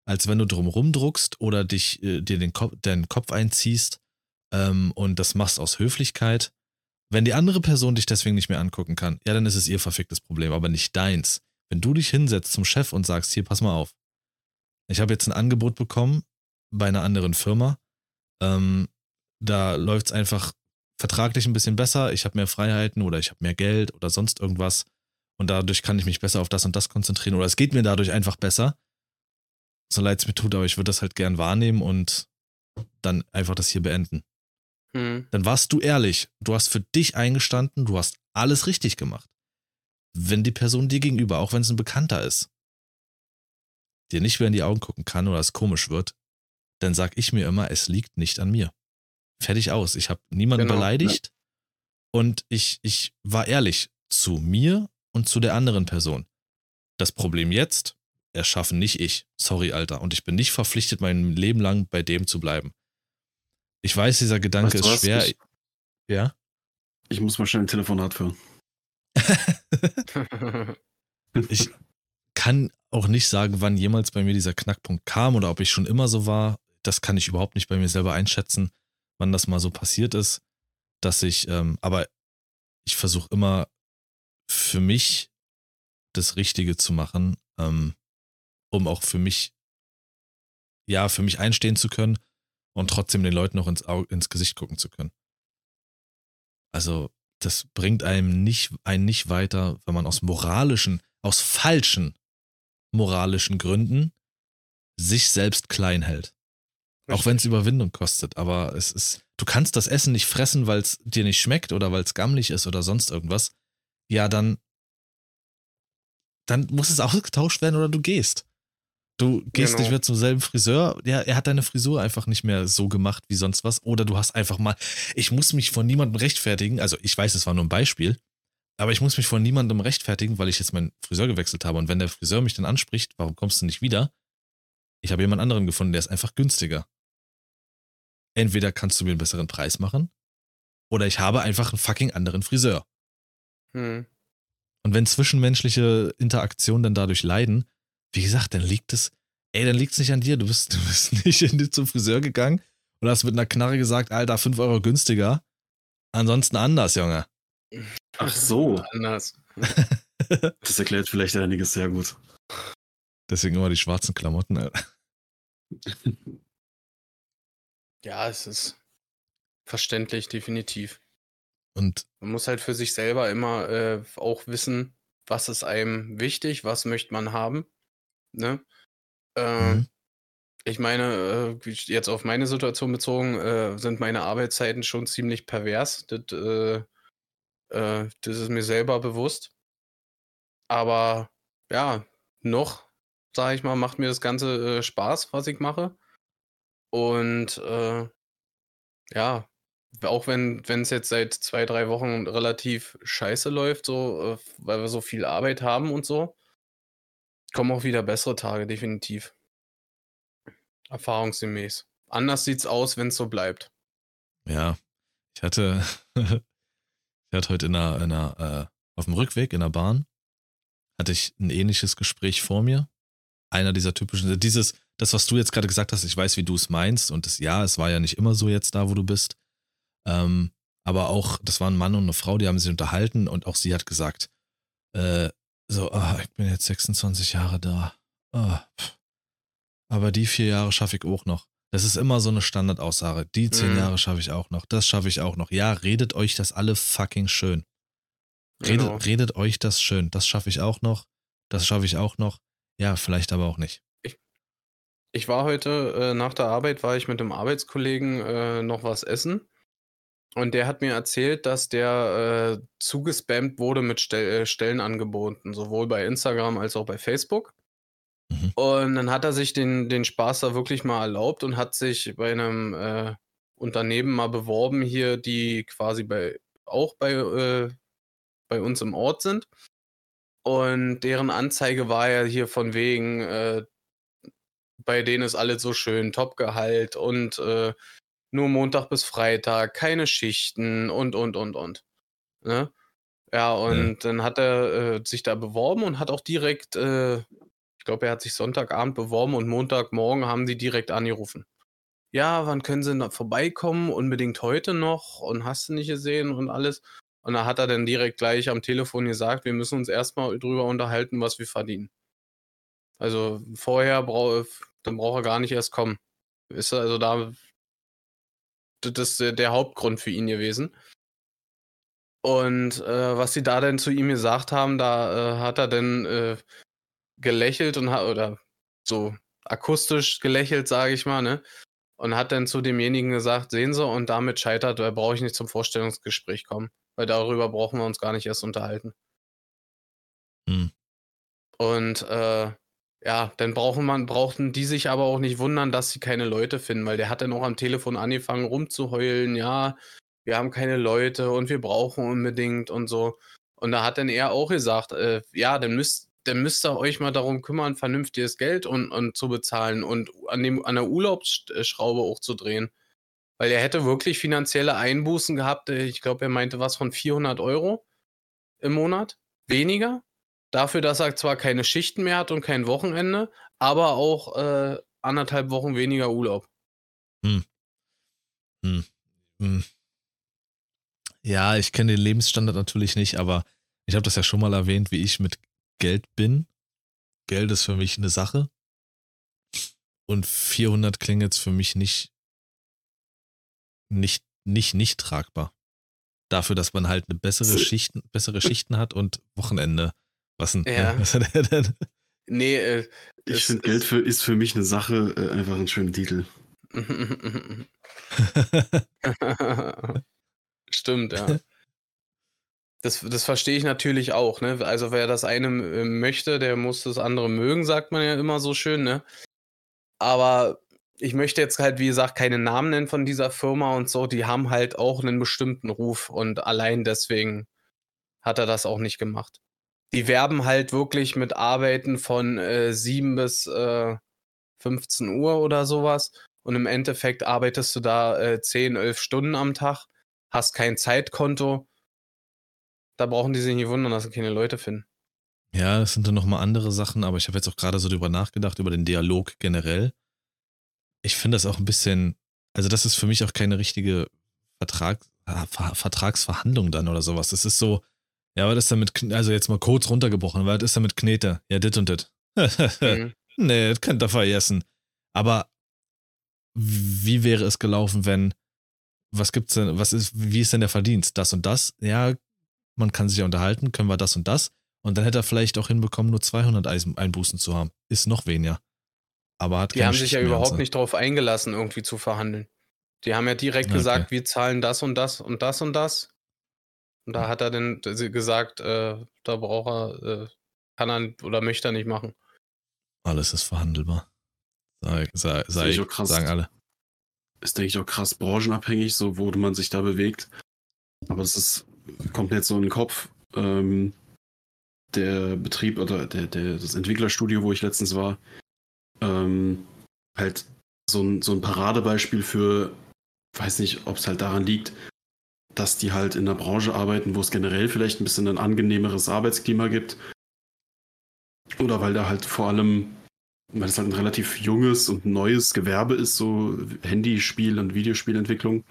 als wenn du drum rumdruckst oder dich äh, dir den Kopf, deinen Kopf einziehst ähm, und das machst aus Höflichkeit. Wenn die andere Person dich deswegen nicht mehr angucken kann, ja, dann ist es ihr verficktes Problem, aber nicht deins. Wenn du dich hinsetzt zum Chef und sagst, hier, pass mal auf. Ich habe jetzt ein Angebot bekommen bei einer anderen Firma. Ähm, da läuft es einfach vertraglich ein bisschen besser, ich habe mehr Freiheiten oder ich habe mehr Geld oder sonst irgendwas und dadurch kann ich mich besser auf das und das konzentrieren oder es geht mir dadurch einfach besser. So leid es mir tut, aber ich würde das halt gern wahrnehmen und dann einfach das hier beenden. Hm. Dann warst du ehrlich, du hast für dich eingestanden, du hast alles richtig gemacht. Wenn die Person dir gegenüber, auch wenn es ein Bekannter ist, dir nicht mehr in die Augen gucken kann oder es komisch wird, dann sag ich mir immer, es liegt nicht an mir. Fertig aus. Ich habe niemanden genau, beleidigt ja. und ich, ich war ehrlich zu mir und zu der anderen Person. Das Problem jetzt erschaffen nicht ich. Sorry, Alter. Und ich bin nicht verpflichtet, mein Leben lang bei dem zu bleiben. Ich weiß, dieser Gedanke weißt ist schwer. Ich, ja? Ich muss mal schnell ein Telefonat führen. ich kann auch nicht sagen, wann jemals bei mir dieser Knackpunkt kam oder ob ich schon immer so war. Das kann ich überhaupt nicht bei mir selber einschätzen wann das mal so passiert ist, dass ich, ähm, aber ich versuche immer für mich das Richtige zu machen, ähm, um auch für mich, ja, für mich einstehen zu können und trotzdem den Leuten noch ins, Auge, ins Gesicht gucken zu können. Also, das bringt einem nicht, einen nicht weiter, wenn man aus moralischen, aus falschen moralischen Gründen sich selbst klein hält. Auch wenn es Überwindung kostet, aber es ist, du kannst das Essen nicht fressen, weil es dir nicht schmeckt oder weil es gammelig ist oder sonst irgendwas. Ja, dann, dann muss es ausgetauscht werden oder du gehst. Du gehst genau. nicht mehr zum selben Friseur. Ja, er hat deine Frisur einfach nicht mehr so gemacht wie sonst was. Oder du hast einfach mal, ich muss mich von niemandem rechtfertigen. Also ich weiß, es war nur ein Beispiel. Aber ich muss mich von niemandem rechtfertigen, weil ich jetzt meinen Friseur gewechselt habe. Und wenn der Friseur mich dann anspricht, warum kommst du nicht wieder? Ich habe jemand anderen gefunden, der ist einfach günstiger entweder kannst du mir einen besseren Preis machen oder ich habe einfach einen fucking anderen Friseur. Hm. Und wenn zwischenmenschliche Interaktionen dann dadurch leiden, wie gesagt, dann liegt es, ey, dann liegt es nicht an dir. Du bist, du bist nicht in, zum Friseur gegangen und hast mit einer Knarre gesagt, Alter, 5 Euro günstiger. Ansonsten anders, Junge. Ach so. Anders. das erklärt vielleicht einiges sehr gut. Deswegen immer die schwarzen Klamotten, Alter. Ja, es ist verständlich, definitiv. Und man muss halt für sich selber immer äh, auch wissen, was ist einem wichtig, was möchte man haben. Ne? Äh, mhm. Ich meine, äh, jetzt auf meine Situation bezogen, äh, sind meine Arbeitszeiten schon ziemlich pervers. Das, äh, Äh, das ist mir selber bewusst. Aber ja, noch, sage ich mal, macht mir das Ganze Spaß, was ich mache. Und äh, ja, auch wenn es jetzt seit zwei, drei Wochen relativ scheiße läuft, so, äh, weil wir so viel Arbeit haben und so, kommen auch wieder bessere Tage, definitiv. Erfahrungsgemäß. Anders sieht's aus, wenn es so bleibt. Ja, ich hatte, ich hatte heute in einer, in einer äh, auf dem Rückweg in der Bahn, hatte ich ein ähnliches Gespräch vor mir. Einer dieser typischen, dieses, das, was du jetzt gerade gesagt hast, ich weiß, wie du es meinst und das, ja, es war ja nicht immer so jetzt da, wo du bist. Ähm, aber auch, das waren ein Mann und eine Frau, die haben sich unterhalten und auch sie hat gesagt, äh, so, oh, ich bin jetzt 26 Jahre da. Oh, aber die vier Jahre schaffe ich auch noch. Das ist immer so eine Standardaussage. Die zehn mhm. Jahre schaffe ich auch noch. Das schaffe ich auch noch. Ja, redet euch das alle fucking schön. Redet, genau. redet euch das schön. Das schaffe ich auch noch. Das schaffe ich auch noch. Ja, vielleicht aber auch nicht. Ich, ich war heute äh, nach der Arbeit, war ich mit einem Arbeitskollegen äh, noch was essen. Und der hat mir erzählt, dass der äh, zugespammt wurde mit Stel äh, Stellenangeboten, sowohl bei Instagram als auch bei Facebook. Mhm. Und dann hat er sich den, den Spaß da wirklich mal erlaubt und hat sich bei einem äh, Unternehmen mal beworben, hier, die quasi bei auch bei, äh, bei uns im Ort sind. Und deren Anzeige war ja hier von wegen, äh, bei denen ist alles so schön, Topgehalt und äh, nur Montag bis Freitag, keine Schichten und, und, und, und. Ne? Ja, und ja. dann hat er äh, sich da beworben und hat auch direkt, äh, ich glaube, er hat sich Sonntagabend beworben und Montagmorgen haben die direkt angerufen. Ja, wann können sie noch vorbeikommen? Unbedingt heute noch und hast du nicht gesehen und alles. Und da hat er dann direkt gleich am Telefon gesagt, wir müssen uns erstmal drüber unterhalten, was wir verdienen. Also vorher braucht dann braucht er gar nicht erst kommen. Ist also da das ist der Hauptgrund für ihn gewesen. Und äh, was sie da denn zu ihm gesagt haben, da äh, hat er dann äh, gelächelt und hat, oder so akustisch gelächelt, sage ich mal, ne? Und hat dann zu demjenigen gesagt, sehen Sie, und damit scheitert, da brauche ich nicht zum Vorstellungsgespräch kommen, weil darüber brauchen wir uns gar nicht erst unterhalten. Hm. Und äh, ja, dann brauchen man, brauchten die sich aber auch nicht wundern, dass sie keine Leute finden, weil der hat dann auch am Telefon angefangen rumzuheulen, ja, wir haben keine Leute und wir brauchen unbedingt und so. Und da hat dann er auch gesagt, äh, ja, dann müsst, dann müsst ihr euch mal darum kümmern, vernünftiges Geld und, und zu bezahlen und an, dem, an der Urlaubsschraube auch zu drehen. Weil er hätte wirklich finanzielle Einbußen gehabt. Ich glaube, er meinte was von 400 Euro im Monat. Weniger. Dafür, dass er zwar keine Schichten mehr hat und kein Wochenende, aber auch äh, anderthalb Wochen weniger Urlaub. Hm. Hm. Hm. Ja, ich kenne den Lebensstandard natürlich nicht, aber ich habe das ja schon mal erwähnt, wie ich mit Geld bin. Geld ist für mich eine Sache. Und 400 klingt jetzt für mich nicht, nicht, nicht, nicht tragbar. Dafür, dass man halt eine bessere Schichten, bessere Schichten hat und Wochenende. Was denn? Ja. Was hat er denn? Nee, äh, ich finde, Geld für, ist für mich eine Sache, äh, einfach ein schöner Titel. Stimmt, ja. Das, das verstehe ich natürlich auch, ne? Also wer das eine äh, möchte, der muss das andere mögen, sagt man ja immer so schön, ne? Aber ich möchte jetzt halt, wie gesagt, keine Namen nennen von dieser Firma und so. Die haben halt auch einen bestimmten Ruf und allein deswegen hat er das auch nicht gemacht die werben halt wirklich mit Arbeiten von äh, 7 bis äh, 15 Uhr oder sowas. Und im Endeffekt arbeitest du da äh, 10, 11 Stunden am Tag, hast kein Zeitkonto. Da brauchen die sich nicht wundern, dass sie keine Leute finden. Ja, das sind dann nochmal andere Sachen, aber ich habe jetzt auch gerade so drüber nachgedacht, über den Dialog generell. Ich finde das auch ein bisschen, also das ist für mich auch keine richtige Vertrag, Vertragsverhandlung dann oder sowas. Das ist so, ja, was ist damit, also jetzt mal kurz runtergebrochen, was ist damit Knete? Ja, dit und dit. mhm. Nee, das könnt ihr vergessen. Aber wie wäre es gelaufen, wenn, was gibt's denn, was ist, wie ist denn der Verdienst? Das und das? Ja, man kann sich ja unterhalten, können wir das und das? Und dann hätte er vielleicht auch hinbekommen, nur 200 Einbußen zu haben. Ist noch weniger. Aber hat Die haben sich ja überhaupt nicht darauf eingelassen, irgendwie zu verhandeln. Die haben ja direkt okay. gesagt, wir zahlen das und das und das und das. Und da hat er dann gesagt, äh, da braucht er, äh, kann er oder möchte er nicht machen. Alles ist verhandelbar. Sei, sei, sei ich, krass, sagen alle. Ist, denke ich, auch krass branchenabhängig, so wo man sich da bewegt. Aber es ist komplett so in den Kopf. Ähm, der Betrieb oder der, der, das Entwicklerstudio, wo ich letztens war, ähm, halt so ein, so ein Paradebeispiel für, weiß nicht, ob es halt daran liegt, dass die halt in einer Branche arbeiten, wo es generell vielleicht ein bisschen ein angenehmeres Arbeitsklima gibt. Oder weil da halt vor allem, weil es halt ein relativ junges und neues Gewerbe ist, so Handyspiel- und Videospielentwicklung,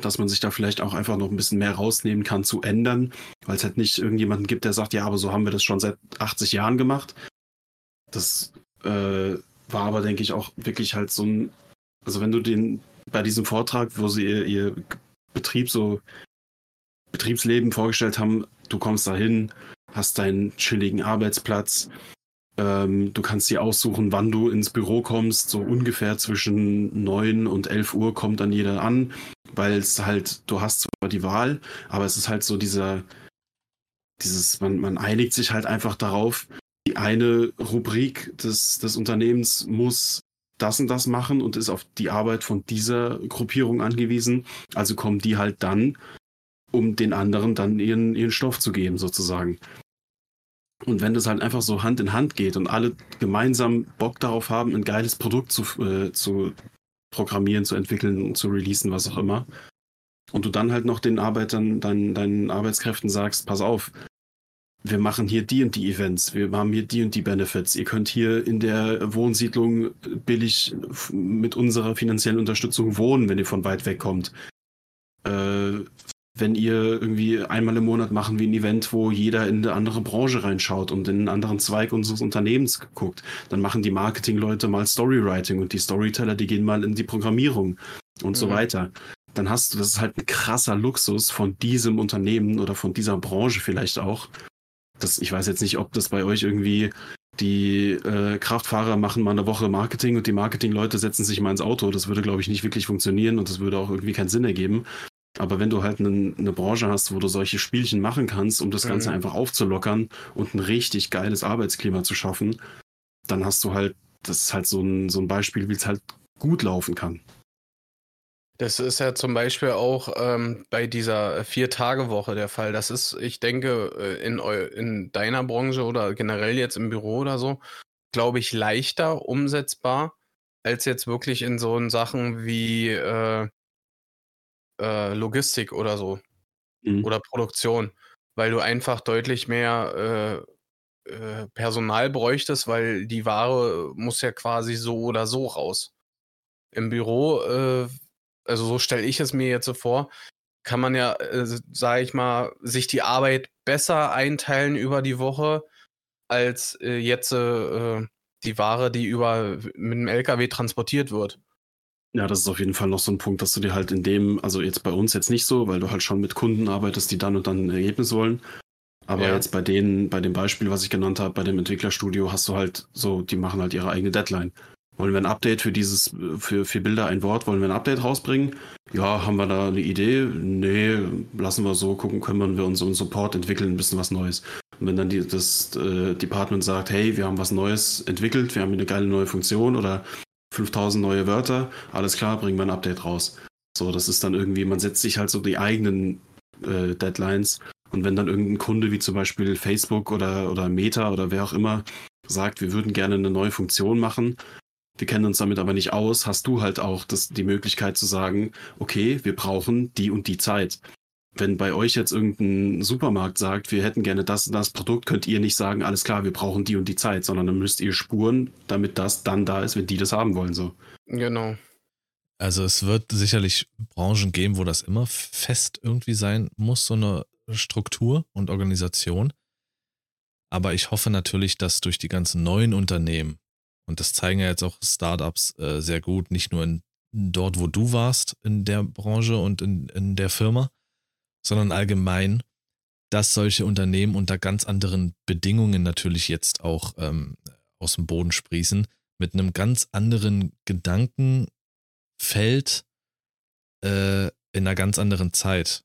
dass man sich da vielleicht auch einfach noch ein bisschen mehr rausnehmen kann zu ändern, weil es halt nicht irgendjemanden gibt, der sagt, ja, aber so haben wir das schon seit 80 Jahren gemacht. Das äh, war aber, denke ich, auch wirklich halt so ein, also wenn du den bei diesem Vortrag, wo sie ihr, ihr Betrieb so Betriebsleben vorgestellt haben, du kommst da hin, hast deinen chilligen Arbeitsplatz, ähm, du kannst dir aussuchen, wann du ins Büro kommst, so ungefähr zwischen 9 und 11 Uhr kommt dann jeder an, weil es halt, du hast zwar die Wahl, aber es ist halt so dieser, dieses, man, man einigt sich halt einfach darauf, die eine Rubrik des, des Unternehmens muss das und das machen und ist auf die Arbeit von dieser Gruppierung angewiesen. Also kommen die halt dann, um den anderen dann ihren, ihren Stoff zu geben, sozusagen. Und wenn das halt einfach so Hand in Hand geht und alle gemeinsam Bock darauf haben, ein geiles Produkt zu, äh, zu programmieren, zu entwickeln, zu releasen, was auch immer, und du dann halt noch den Arbeitern, deinen, deinen Arbeitskräften sagst, pass auf, wir machen hier die und die Events, wir haben hier die und die Benefits. Ihr könnt hier in der Wohnsiedlung billig mit unserer finanziellen Unterstützung wohnen, wenn ihr von weit weg kommt. Äh, wenn ihr irgendwie einmal im Monat machen wir ein Event, wo jeder in eine andere Branche reinschaut und in einen anderen Zweig unseres Unternehmens guckt, dann machen die Marketingleute mal Storywriting und die Storyteller, die gehen mal in die Programmierung und mhm. so weiter. Dann hast du, das ist halt ein krasser Luxus von diesem Unternehmen oder von dieser Branche vielleicht auch, das, ich weiß jetzt nicht, ob das bei euch irgendwie die äh, Kraftfahrer machen mal eine Woche Marketing und die Marketingleute setzen sich mal ins Auto. Das würde, glaube ich, nicht wirklich funktionieren und das würde auch irgendwie keinen Sinn ergeben. Aber wenn du halt eine, eine Branche hast, wo du solche Spielchen machen kannst, um das mhm. Ganze einfach aufzulockern und ein richtig geiles Arbeitsklima zu schaffen, dann hast du halt, das ist halt so ein, so ein Beispiel, wie es halt gut laufen kann. Das ist ja zum Beispiel auch ähm, bei dieser Vier-Tage-Woche der Fall. Das ist, ich denke, äh, in, in deiner Branche oder generell jetzt im Büro oder so, glaube ich, leichter umsetzbar, als jetzt wirklich in so Sachen wie äh, äh, Logistik oder so. Mhm. Oder Produktion. Weil du einfach deutlich mehr äh, äh, Personal bräuchtest, weil die Ware muss ja quasi so oder so raus. Im Büro äh, also so stelle ich es mir jetzt so vor, kann man ja, äh, sage ich mal, sich die Arbeit besser einteilen über die Woche, als äh, jetzt äh, die Ware, die über mit dem LKW transportiert wird. Ja, das ist auf jeden Fall noch so ein Punkt, dass du dir halt in dem, also jetzt bei uns jetzt nicht so, weil du halt schon mit Kunden arbeitest, die dann und dann ein Ergebnis wollen. Aber ja. jetzt bei denen, bei dem Beispiel, was ich genannt habe, bei dem Entwicklerstudio, hast du halt so, die machen halt ihre eigene Deadline. Wollen wir ein Update für dieses, für, für Bilder ein Wort, wollen wir ein Update rausbringen? Ja, haben wir da eine Idee? Nee, lassen wir so, gucken, können wir unseren Support entwickeln, ein bisschen was Neues. Und wenn dann die, das äh, Department sagt, hey, wir haben was Neues entwickelt, wir haben eine geile neue Funktion oder 5000 neue Wörter, alles klar, bringen wir ein Update raus. So, das ist dann irgendwie, man setzt sich halt so die eigenen äh, Deadlines und wenn dann irgendein Kunde wie zum Beispiel Facebook oder, oder Meta oder wer auch immer sagt, wir würden gerne eine neue Funktion machen, wir kennen uns damit aber nicht aus, hast du halt auch das, die Möglichkeit zu sagen, okay, wir brauchen die und die Zeit. Wenn bei euch jetzt irgendein Supermarkt sagt, wir hätten gerne das und das Produkt, könnt ihr nicht sagen, alles klar, wir brauchen die und die Zeit, sondern dann müsst ihr spuren, damit das dann da ist, wenn die das haben wollen, so. Genau. Also es wird sicherlich Branchen geben, wo das immer fest irgendwie sein muss, so eine Struktur und Organisation. Aber ich hoffe natürlich, dass durch die ganzen neuen Unternehmen, und das zeigen ja jetzt auch Startups äh, sehr gut, nicht nur in, dort, wo du warst, in der Branche und in, in der Firma, sondern allgemein, dass solche Unternehmen unter ganz anderen Bedingungen natürlich jetzt auch ähm, aus dem Boden sprießen, mit einem ganz anderen Gedankenfeld äh, in einer ganz anderen Zeit.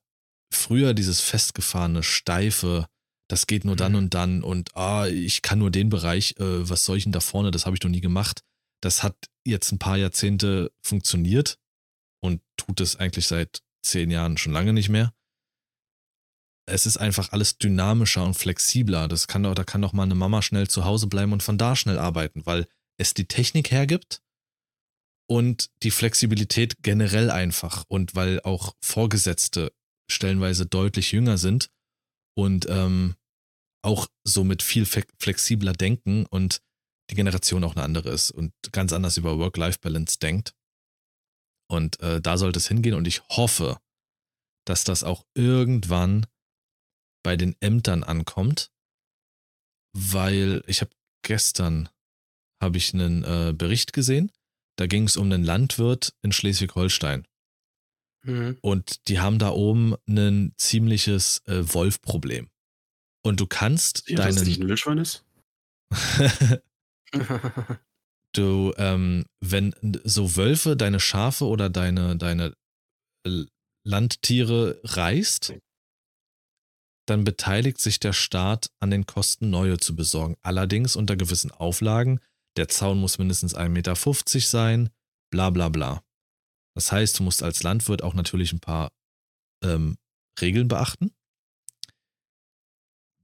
früher dieses festgefahrene, steife, das geht nur dann mhm. und dann und ah, ich kann nur den Bereich, äh, was soll ich denn da vorne, das habe ich noch nie gemacht. Das hat jetzt ein paar Jahrzehnte funktioniert und tut es eigentlich seit zehn Jahren schon lange nicht mehr. Es ist einfach alles dynamischer und flexibler. Das kann doch, da kann doch mal eine Mama schnell zu Hause bleiben und von da schnell arbeiten, weil es die Technik hergibt und die Flexibilität generell einfach und weil auch Vorgesetzte stellenweise deutlich jünger sind und ähm, auch somit viel flexibler denken und die Generation auch eine andere ist und ganz anders über Work-Life-Balance denkt. Und äh, da sollte es hingehen und ich hoffe, dass das auch irgendwann bei den Ämtern ankommt, weil ich habe gestern habe ich einen äh, Bericht gesehen, da ging es um einen Landwirt in Schleswig-Holstein. Mhm. Und die haben da oben ein ziemliches äh, Wolf-Problem. Und du kannst ja, deinen. Das nicht ein Wildschwein ist? du, ähm, wenn so Wölfe deine Schafe oder deine, deine Landtiere reißt, dann beteiligt sich der Staat an den Kosten, neue zu besorgen. Allerdings unter gewissen Auflagen. Der Zaun muss mindestens 1,50 Meter sein, bla bla bla. Das heißt, du musst als Landwirt auch natürlich ein paar ähm, Regeln beachten.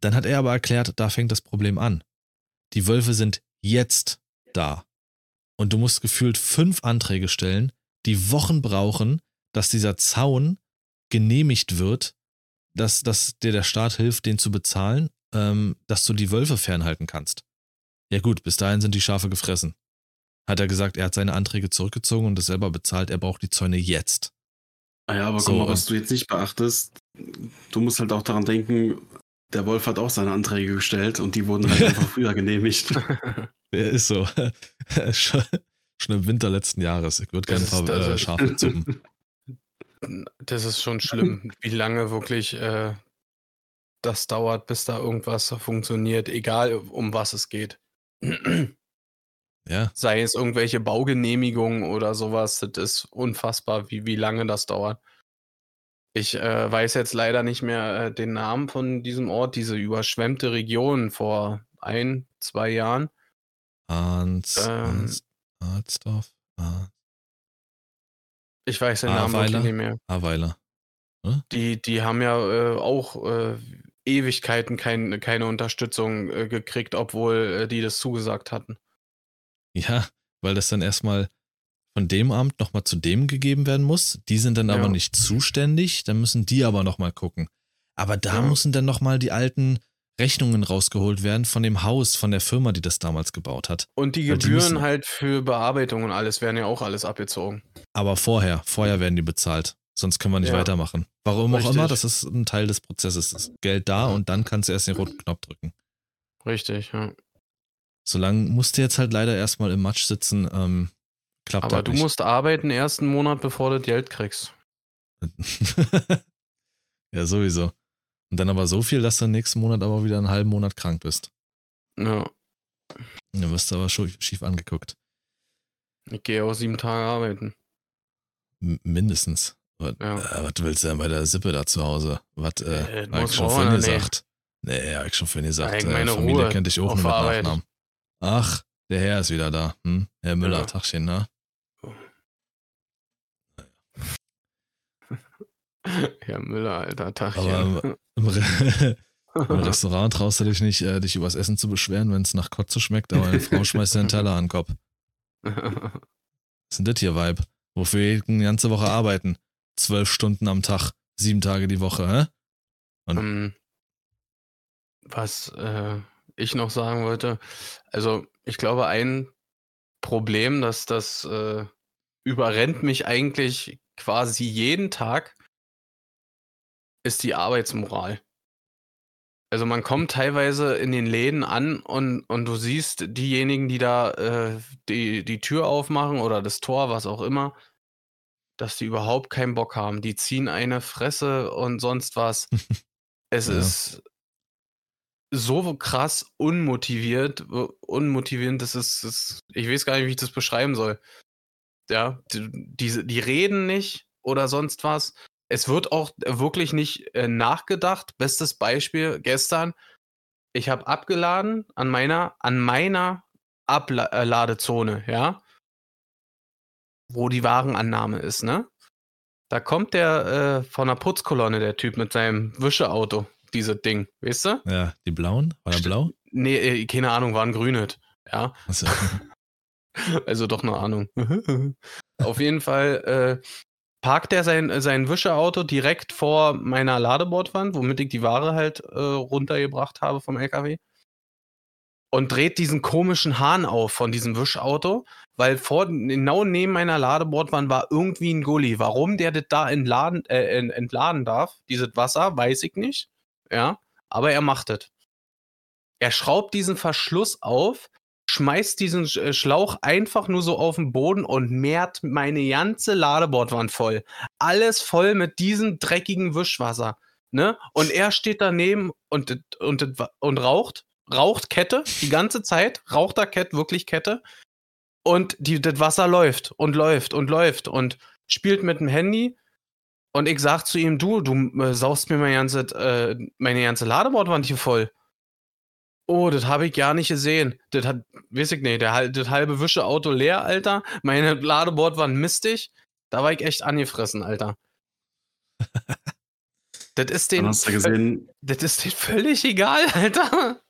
Dann hat er aber erklärt, da fängt das Problem an. Die Wölfe sind jetzt da. Und du musst gefühlt fünf Anträge stellen, die Wochen brauchen, dass dieser Zaun genehmigt wird, dass, dass dir der Staat hilft, den zu bezahlen, ähm, dass du die Wölfe fernhalten kannst. Ja gut, bis dahin sind die Schafe gefressen. Hat er gesagt, er hat seine Anträge zurückgezogen und das selber bezahlt, er braucht die Zäune jetzt. Ah ja, aber so, guck mal, was du jetzt nicht beachtest, du musst halt auch daran denken, der Wolf hat auch seine Anträge gestellt und die wurden halt einfach früher genehmigt. Ja, ist so. schon, im Winter letzten Jahres. Ich würde gerne ein paar äh, Schafe zuppen. Das ist schon schlimm, wie lange wirklich äh, das dauert, bis da irgendwas funktioniert, egal um was es geht. ja. Sei es irgendwelche Baugenehmigungen oder sowas, das ist unfassbar, wie, wie lange das dauert. Ich äh, weiß jetzt leider nicht mehr äh, den Namen von diesem Ort, diese überschwemmte Region vor ein, zwei Jahren. Arns, ähm, Arnsdorf, Arns. Ich weiß den Namen wirklich nicht mehr. Aweiler. Hm? Die, die haben ja äh, auch äh, Ewigkeiten kein, keine Unterstützung äh, gekriegt, obwohl äh, die das zugesagt hatten. Ja, weil das dann erstmal von dem Amt nochmal zu dem gegeben werden muss. Die sind dann ja. aber nicht zuständig, dann müssen die aber nochmal gucken. Aber da ja. müssen dann nochmal die alten Rechnungen rausgeholt werden von dem Haus, von der Firma, die das damals gebaut hat. Und die Gebühren die halt für Bearbeitung und alles werden ja auch alles abgezogen. Aber vorher, vorher werden die bezahlt. Sonst können wir nicht ja. weitermachen. Warum Richtig. auch immer, das ist ein Teil des Prozesses. Das Geld da und dann kannst du erst den roten Knopf drücken. Richtig, ja. Solange musst du jetzt halt leider erstmal im Matsch sitzen. Ähm, Klappt Aber du nicht. musst arbeiten ersten Monat, bevor du Geld kriegst. ja, sowieso. Und dann aber so viel, dass du nächsten Monat aber wieder einen halben Monat krank bist. Ja. Dann wirst du aber schief angeguckt. Ich gehe auch sieben Tage arbeiten. M mindestens. Was, ja. äh, was willst du denn bei der Sippe da zu Hause? Was, äh, äh hab ich schon vorhin gesagt. Nee, hab ich schon vorhin gesagt. Äh, Familie Ruhe kennt dich auch nur mit Nachnamen. Ach, der Herr ist wieder da. Hm? Herr Müller, ja. Tagchen, ne? Herr Müller, alter Tagchen. Aber im, Re im Restaurant traust du dich nicht, äh, dich übers Essen zu beschweren, wenn es nach Kotze schmeckt, aber eine Frau schmeißt dir einen Teller an den Kopf. Was ist denn das hier, Vibe? Wofür wir eine ganze Woche arbeiten? Zwölf Stunden am Tag, sieben Tage die Woche, hä? Und um, ähm, was äh, ich noch sagen wollte, also ich glaube, ein Problem, dass das äh, überrennt mich eigentlich quasi jeden Tag, ist die Arbeitsmoral. Also man kommt teilweise in den Läden an und, und du siehst diejenigen, die da äh, die, die Tür aufmachen oder das Tor, was auch immer, dass die überhaupt keinen Bock haben. Die ziehen eine Fresse und sonst was. es ja. ist so krass unmotiviert, unmotivierend, das ist, das, ich weiß gar nicht, wie ich das beschreiben soll. Ja, die, die, die reden nicht oder sonst was es wird auch wirklich nicht äh, nachgedacht. Bestes Beispiel gestern. Ich habe abgeladen an meiner, an meiner Abladezone, äh, ja, wo die Warenannahme ist, ne? Da kommt der äh, von der Putzkolonne, der Typ mit seinem Wischeauto, dieses Ding, weißt du? Ja, die blauen? War er blau? Nee, äh, keine Ahnung, waren grünet, ja. Also, also doch eine Ahnung. Auf jeden Fall äh, parkt er sein, sein Wischeauto direkt vor meiner Ladebordwand, womit ich die Ware halt äh, runtergebracht habe vom LKW. Und dreht diesen komischen Hahn auf von diesem Wischauto, weil vor, genau neben meiner Ladebordwand war irgendwie ein Gully. Warum der das da entladen, äh, entladen darf, dieses Wasser, weiß ich nicht. Ja, aber er macht es. Er schraubt diesen Verschluss auf, schmeißt diesen äh, Schlauch einfach nur so auf den Boden und mehrt meine ganze Ladebordwand voll. Alles voll mit diesem dreckigen Wischwasser. Ne? Und er steht daneben und, und, und raucht, raucht Kette die ganze Zeit, raucht da Kette, wirklich Kette. Und die, das Wasser läuft und läuft und läuft und spielt mit dem Handy. Und ich sag zu ihm, du, du äh, saust mir meine ganze, äh, meine ganze Ladebordwand hier voll. Oh, das habe ich gar nicht gesehen. Das hat, weiß ich nicht, der, das halbe Wischeauto leer, Alter. Meine Ladeboard waren mistig. Da war ich echt angefressen, Alter. das ist den. hast du gesehen. Das ist den völlig egal, Alter.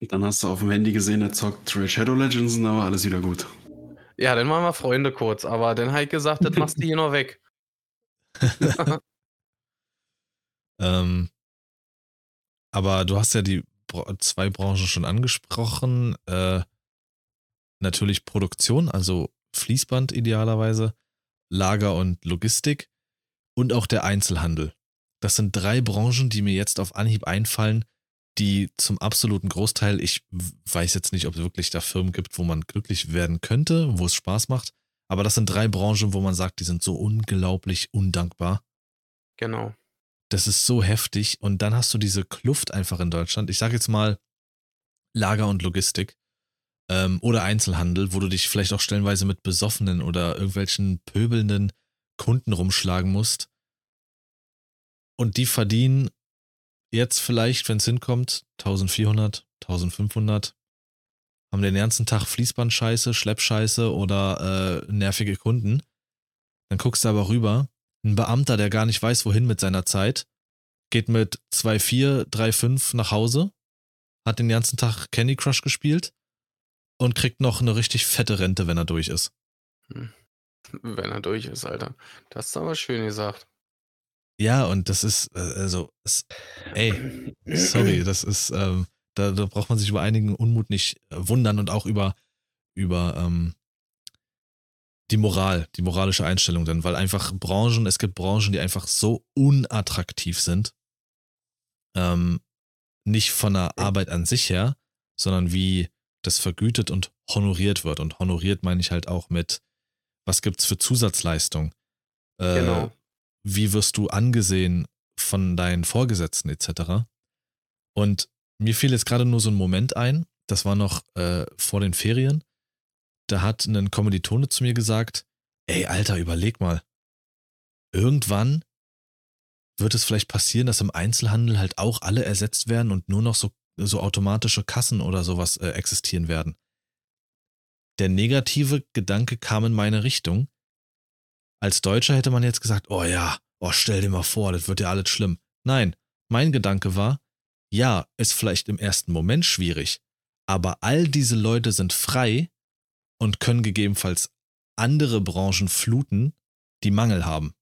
Dann hast du auf dem Handy gesehen, er zockt Red Shadow Legends und dann war alles wieder gut. Ja, dann waren wir Freunde kurz, aber dann habe ich gesagt, das machst du hier noch weg. ähm, aber du hast ja die zwei Branchen schon angesprochen. Äh, natürlich Produktion, also Fließband idealerweise, Lager und Logistik und auch der Einzelhandel. Das sind drei Branchen, die mir jetzt auf Anhieb einfallen, die zum absoluten Großteil, ich weiß jetzt nicht, ob es wirklich da Firmen gibt, wo man glücklich werden könnte, wo es Spaß macht, aber das sind drei Branchen, wo man sagt, die sind so unglaublich undankbar. Genau. Das ist so heftig. Und dann hast du diese Kluft einfach in Deutschland. Ich sage jetzt mal Lager und Logistik ähm, oder Einzelhandel, wo du dich vielleicht auch stellenweise mit besoffenen oder irgendwelchen pöbelnden Kunden rumschlagen musst. Und die verdienen jetzt vielleicht, wenn es hinkommt, 1400, 1500, haben den ganzen Tag Fließbandscheiße, Schleppscheiße oder äh, nervige Kunden. Dann guckst du aber rüber ein Beamter, der gar nicht weiß, wohin mit seiner Zeit, geht mit 2,4, 3,5 nach Hause, hat den ganzen Tag Candy Crush gespielt und kriegt noch eine richtig fette Rente, wenn er durch ist. Hm. Wenn er durch ist, Alter. Das ist aber schön gesagt. Ja, und das ist, äh, also, es, ey, sorry, das ist, ähm, da, da braucht man sich über einigen Unmut nicht äh, wundern und auch über, über ähm, die Moral, die moralische Einstellung dann, weil einfach Branchen, es gibt Branchen, die einfach so unattraktiv sind. Ähm, nicht von der Arbeit an sich her, sondern wie das vergütet und honoriert wird. Und honoriert meine ich halt auch mit, was gibt's für Zusatzleistung? Äh, genau. Wie wirst du angesehen von deinen Vorgesetzten etc. Und mir fiel jetzt gerade nur so ein Moment ein, das war noch äh, vor den Ferien da hat ein Kommilitone zu mir gesagt, ey Alter, überleg mal. Irgendwann wird es vielleicht passieren, dass im Einzelhandel halt auch alle ersetzt werden und nur noch so, so automatische Kassen oder sowas äh, existieren werden. Der negative Gedanke kam in meine Richtung. Als Deutscher hätte man jetzt gesagt, oh ja, oh stell dir mal vor, das wird ja alles schlimm. Nein, mein Gedanke war, ja, ist vielleicht im ersten Moment schwierig, aber all diese Leute sind frei und können gegebenenfalls andere Branchen fluten, die Mangel haben.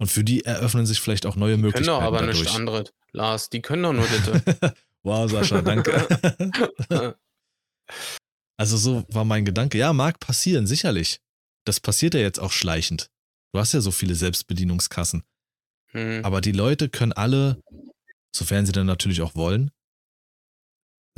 Und für die eröffnen sich vielleicht auch neue die Möglichkeiten. Können doch aber dadurch. nichts anderes, Lars. Die können doch nur bitte. wow, Sascha, danke. also so war mein Gedanke. Ja, mag passieren, sicherlich. Das passiert ja jetzt auch schleichend. Du hast ja so viele Selbstbedienungskassen. Hm. Aber die Leute können alle, sofern sie dann natürlich auch wollen,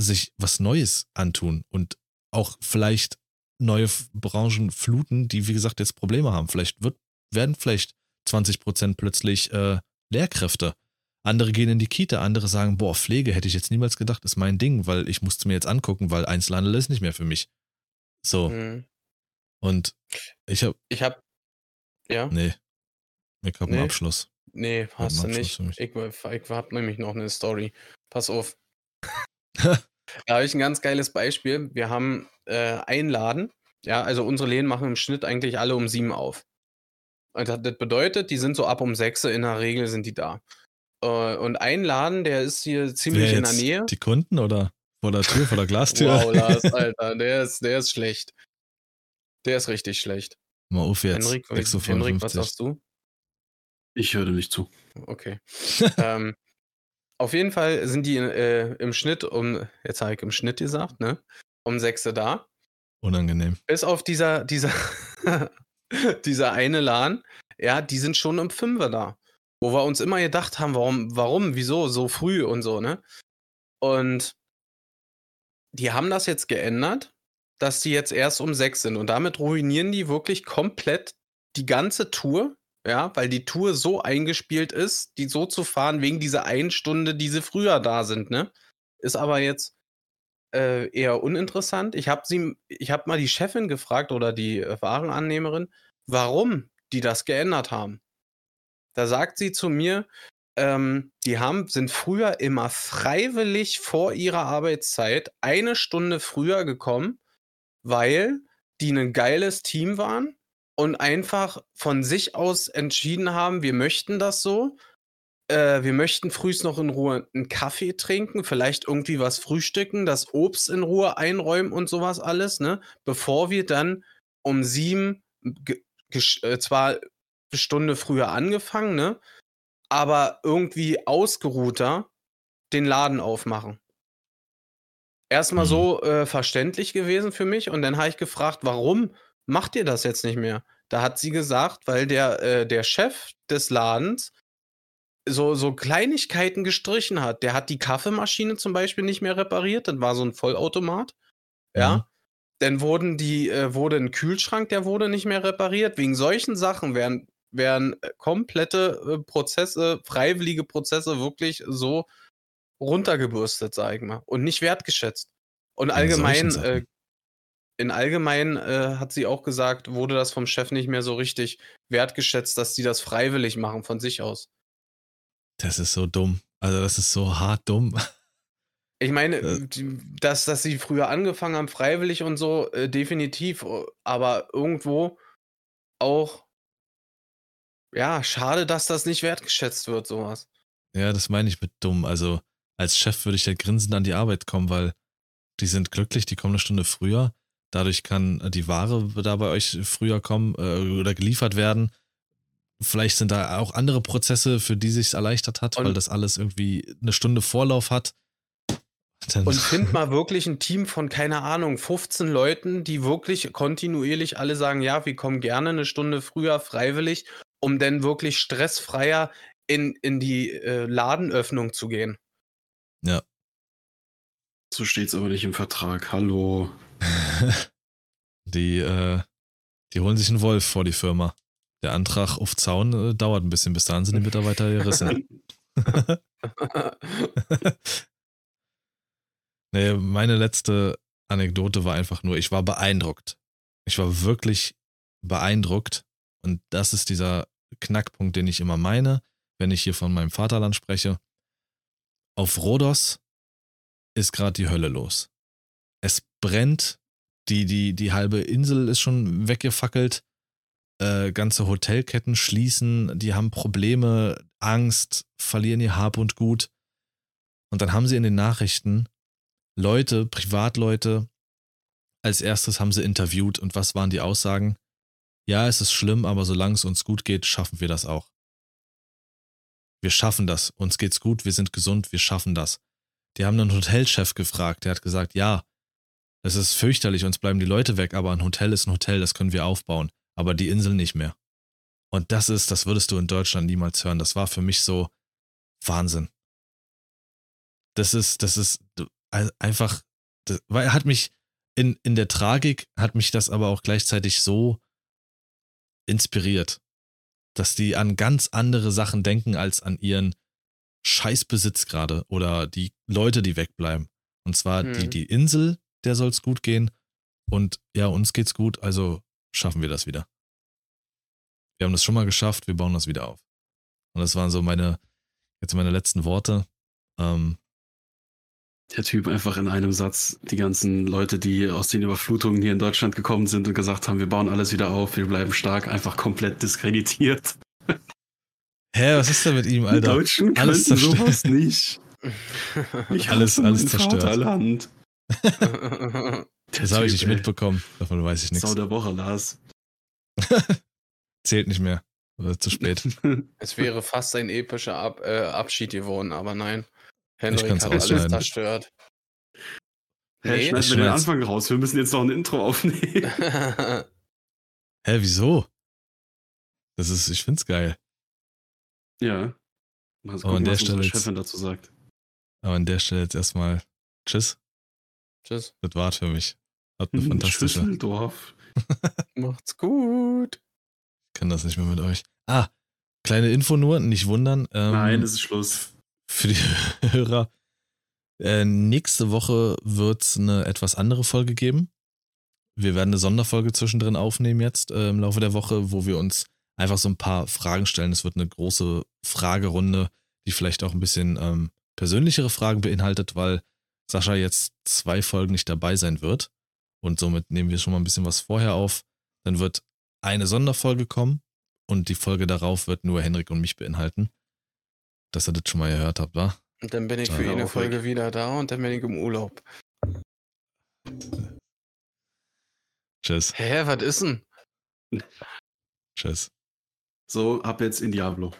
sich was Neues antun und auch vielleicht neue Branchen fluten, die, wie gesagt, jetzt Probleme haben. Vielleicht wird, werden vielleicht 20 Prozent plötzlich äh, Lehrkräfte. Andere gehen in die Kita, andere sagen, boah, Pflege hätte ich jetzt niemals gedacht, ist mein Ding, weil ich musste mir jetzt angucken, weil Einzelhandel ist nicht mehr für mich. So. Mhm. Und ich habe. Ich habe. Ja. Nee. Ich habe einen Abschluss. Nee, hast du nicht. Ich, ich habe nämlich noch eine Story. Pass auf. da habe ich ein ganz geiles Beispiel. Wir haben äh, einen Laden. Ja, also unsere Läden machen im Schnitt eigentlich alle um sieben auf. Und das bedeutet, die sind so ab um sechs in der Regel sind die da. Äh, und ein Laden, der ist hier ziemlich in der Nähe. Die Kunden oder vor der Tür, vor der Glastür? wow, Lars, Alter, der ist, der ist schlecht. Der ist richtig schlecht. Mal auf jetzt. Henrik, Henrik was sagst du? Ich höre nicht zu. Okay. ähm, auf jeden Fall sind die äh, im Schnitt um, jetzt habe ich im Schnitt gesagt, ne? Um sechste da. Unangenehm. Bis auf dieser, dieser, dieser eine LAN, ja, die sind schon um Fünfer da. Wo wir uns immer gedacht haben, warum, warum, wieso, so früh und so, ne? Und die haben das jetzt geändert, dass die jetzt erst um sechs sind. Und damit ruinieren die wirklich komplett die ganze Tour, ja, weil die Tour so eingespielt ist, die so zu fahren wegen dieser einen Stunde, die sie früher da sind, ne? Ist aber jetzt äh, eher uninteressant. Ich habe sie, ich habe mal die Chefin gefragt oder die äh, Warenannehmerin, warum die das geändert haben. Da sagt sie zu mir, ähm, die haben, sind früher immer freiwillig vor ihrer Arbeitszeit eine Stunde früher gekommen, weil die ein geiles Team waren und einfach von sich aus entschieden haben, wir möchten das so. Äh, wir möchten frühst noch in Ruhe einen Kaffee trinken, vielleicht irgendwie was frühstücken, das Obst in Ruhe einräumen und sowas alles, ne? Bevor wir dann um sieben, äh, zwar eine Stunde früher angefangen, ne? Aber irgendwie ausgeruhter den Laden aufmachen. Erstmal mhm. so äh, verständlich gewesen für mich und dann habe ich gefragt, warum macht ihr das jetzt nicht mehr? Da hat sie gesagt, weil der, äh, der Chef des Ladens so, so Kleinigkeiten gestrichen hat. Der hat die Kaffeemaschine zum Beispiel nicht mehr repariert, das war so ein Vollautomat. Ja. Mhm. Dann wurden die, äh, wurde ein Kühlschrank, der wurde nicht mehr repariert. Wegen solchen Sachen werden, werden äh, komplette äh, Prozesse, freiwillige Prozesse wirklich so runtergebürstet, sag ich mal, und nicht wertgeschätzt. Und allgemein, äh, in allgemein äh, hat sie auch gesagt, wurde das vom Chef nicht mehr so richtig wertgeschätzt, dass sie das freiwillig machen von sich aus. Das ist so dumm. Also das ist so hart dumm. Ich meine, äh. dass, dass sie früher angefangen haben, freiwillig und so, äh, definitiv. Aber irgendwo auch, ja, schade, dass das nicht wertgeschätzt wird, sowas. Ja, das meine ich mit dumm. Also als Chef würde ich ja grinsend an die Arbeit kommen, weil die sind glücklich, die kommen eine Stunde früher. Dadurch kann die Ware da bei euch früher kommen äh, oder geliefert werden. Vielleicht sind da auch andere Prozesse, für die sich erleichtert hat, und weil das alles irgendwie eine Stunde Vorlauf hat. Dann und find mal wirklich ein Team von, keine Ahnung, 15 Leuten, die wirklich kontinuierlich alle sagen, ja, wir kommen gerne eine Stunde früher freiwillig, um dann wirklich stressfreier in, in die äh, Ladenöffnung zu gehen. Ja. So steht's aber nicht im Vertrag. Hallo. die, äh, die holen sich einen Wolf vor die Firma. Der Antrag auf Zaun äh, dauert ein bisschen, bis dahin sind die Mitarbeiter gerissen. nee, meine letzte Anekdote war einfach nur, ich war beeindruckt. Ich war wirklich beeindruckt. Und das ist dieser Knackpunkt, den ich immer meine, wenn ich hier von meinem Vaterland spreche. Auf Rhodos ist gerade die Hölle los. Es brennt, die, die, die halbe Insel ist schon weggefackelt, äh, ganze Hotelketten schließen, die haben Probleme, Angst, verlieren ihr Hab und Gut. Und dann haben sie in den Nachrichten Leute, Privatleute, als erstes haben sie interviewt und was waren die Aussagen? Ja, es ist schlimm, aber solange es uns gut geht, schaffen wir das auch. Wir schaffen das, uns geht's gut, wir sind gesund, wir schaffen das. Die haben einen Hotelchef gefragt, der hat gesagt, ja, es ist fürchterlich, uns bleiben die Leute weg, aber ein Hotel ist ein Hotel, das können wir aufbauen, aber die Insel nicht mehr. Und das ist, das würdest du in Deutschland niemals hören. Das war für mich so Wahnsinn. Das ist, das ist einfach, das, weil hat mich in, in der Tragik hat mich das aber auch gleichzeitig so inspiriert, dass die an ganz andere Sachen denken als an ihren Scheißbesitz gerade oder die Leute, die wegbleiben. Und zwar hm. die, die Insel, der soll es gut gehen. Und ja, uns geht's gut, also schaffen wir das wieder. wir haben das schon mal geschafft, wir bauen das wieder auf. Und das waren so meine, jetzt meine letzten Worte. Ähm, der Typ einfach in einem Satz die ganzen Leute, die aus den Überflutungen hier in Deutschland gekommen sind und gesagt haben, wir bauen alles wieder auf, wir bleiben stark, einfach komplett diskreditiert. Hä, was ist denn mit ihm, Alter? Die Deutschen alles zerstört. sowas nicht. Ich alles, alles zerstört. Vaterland. das habe ich nicht mitbekommen. Davon weiß ich nichts. Sau der Woche, Lars. Zählt nicht mehr. Oder zu spät. es wäre fast ein epischer Ab äh, Abschied geworden, aber nein. Henrik hat alles zerstört. Hä, nee, schneiden wir den Anfang raus. Wir müssen jetzt noch ein Intro aufnehmen. Hä, wieso? Das ist, ich find's geil. Ja. Mal gucken, an der was Stelle Chefin dazu sagt. Aber an der Stelle jetzt erstmal Tschüss. Tschüss. Das war's für mich. Hat eine fantastische. Schüsseldorf. Macht's gut. Ich kann das nicht mehr mit euch. Ah, kleine Info nur, nicht wundern. Ähm, Nein, es ist Schluss. Für die Hörer. Äh, nächste Woche wird es eine etwas andere Folge geben. Wir werden eine Sonderfolge zwischendrin aufnehmen jetzt äh, im Laufe der Woche, wo wir uns einfach so ein paar Fragen stellen. Es wird eine große Fragerunde, die vielleicht auch ein bisschen ähm, persönlichere Fragen beinhaltet, weil Sascha jetzt zwei Folgen nicht dabei sein wird. Und somit nehmen wir schon mal ein bisschen was vorher auf. Dann wird eine Sonderfolge kommen und die Folge darauf wird nur Henrik und mich beinhalten. Dass ihr das schon mal gehört habt, wa? Und dann bin ich für eine Folge wieder da und dann bin ich im Urlaub. Tschüss. Hä, was ist denn? Tschüss. So, ab jetzt in Diablo.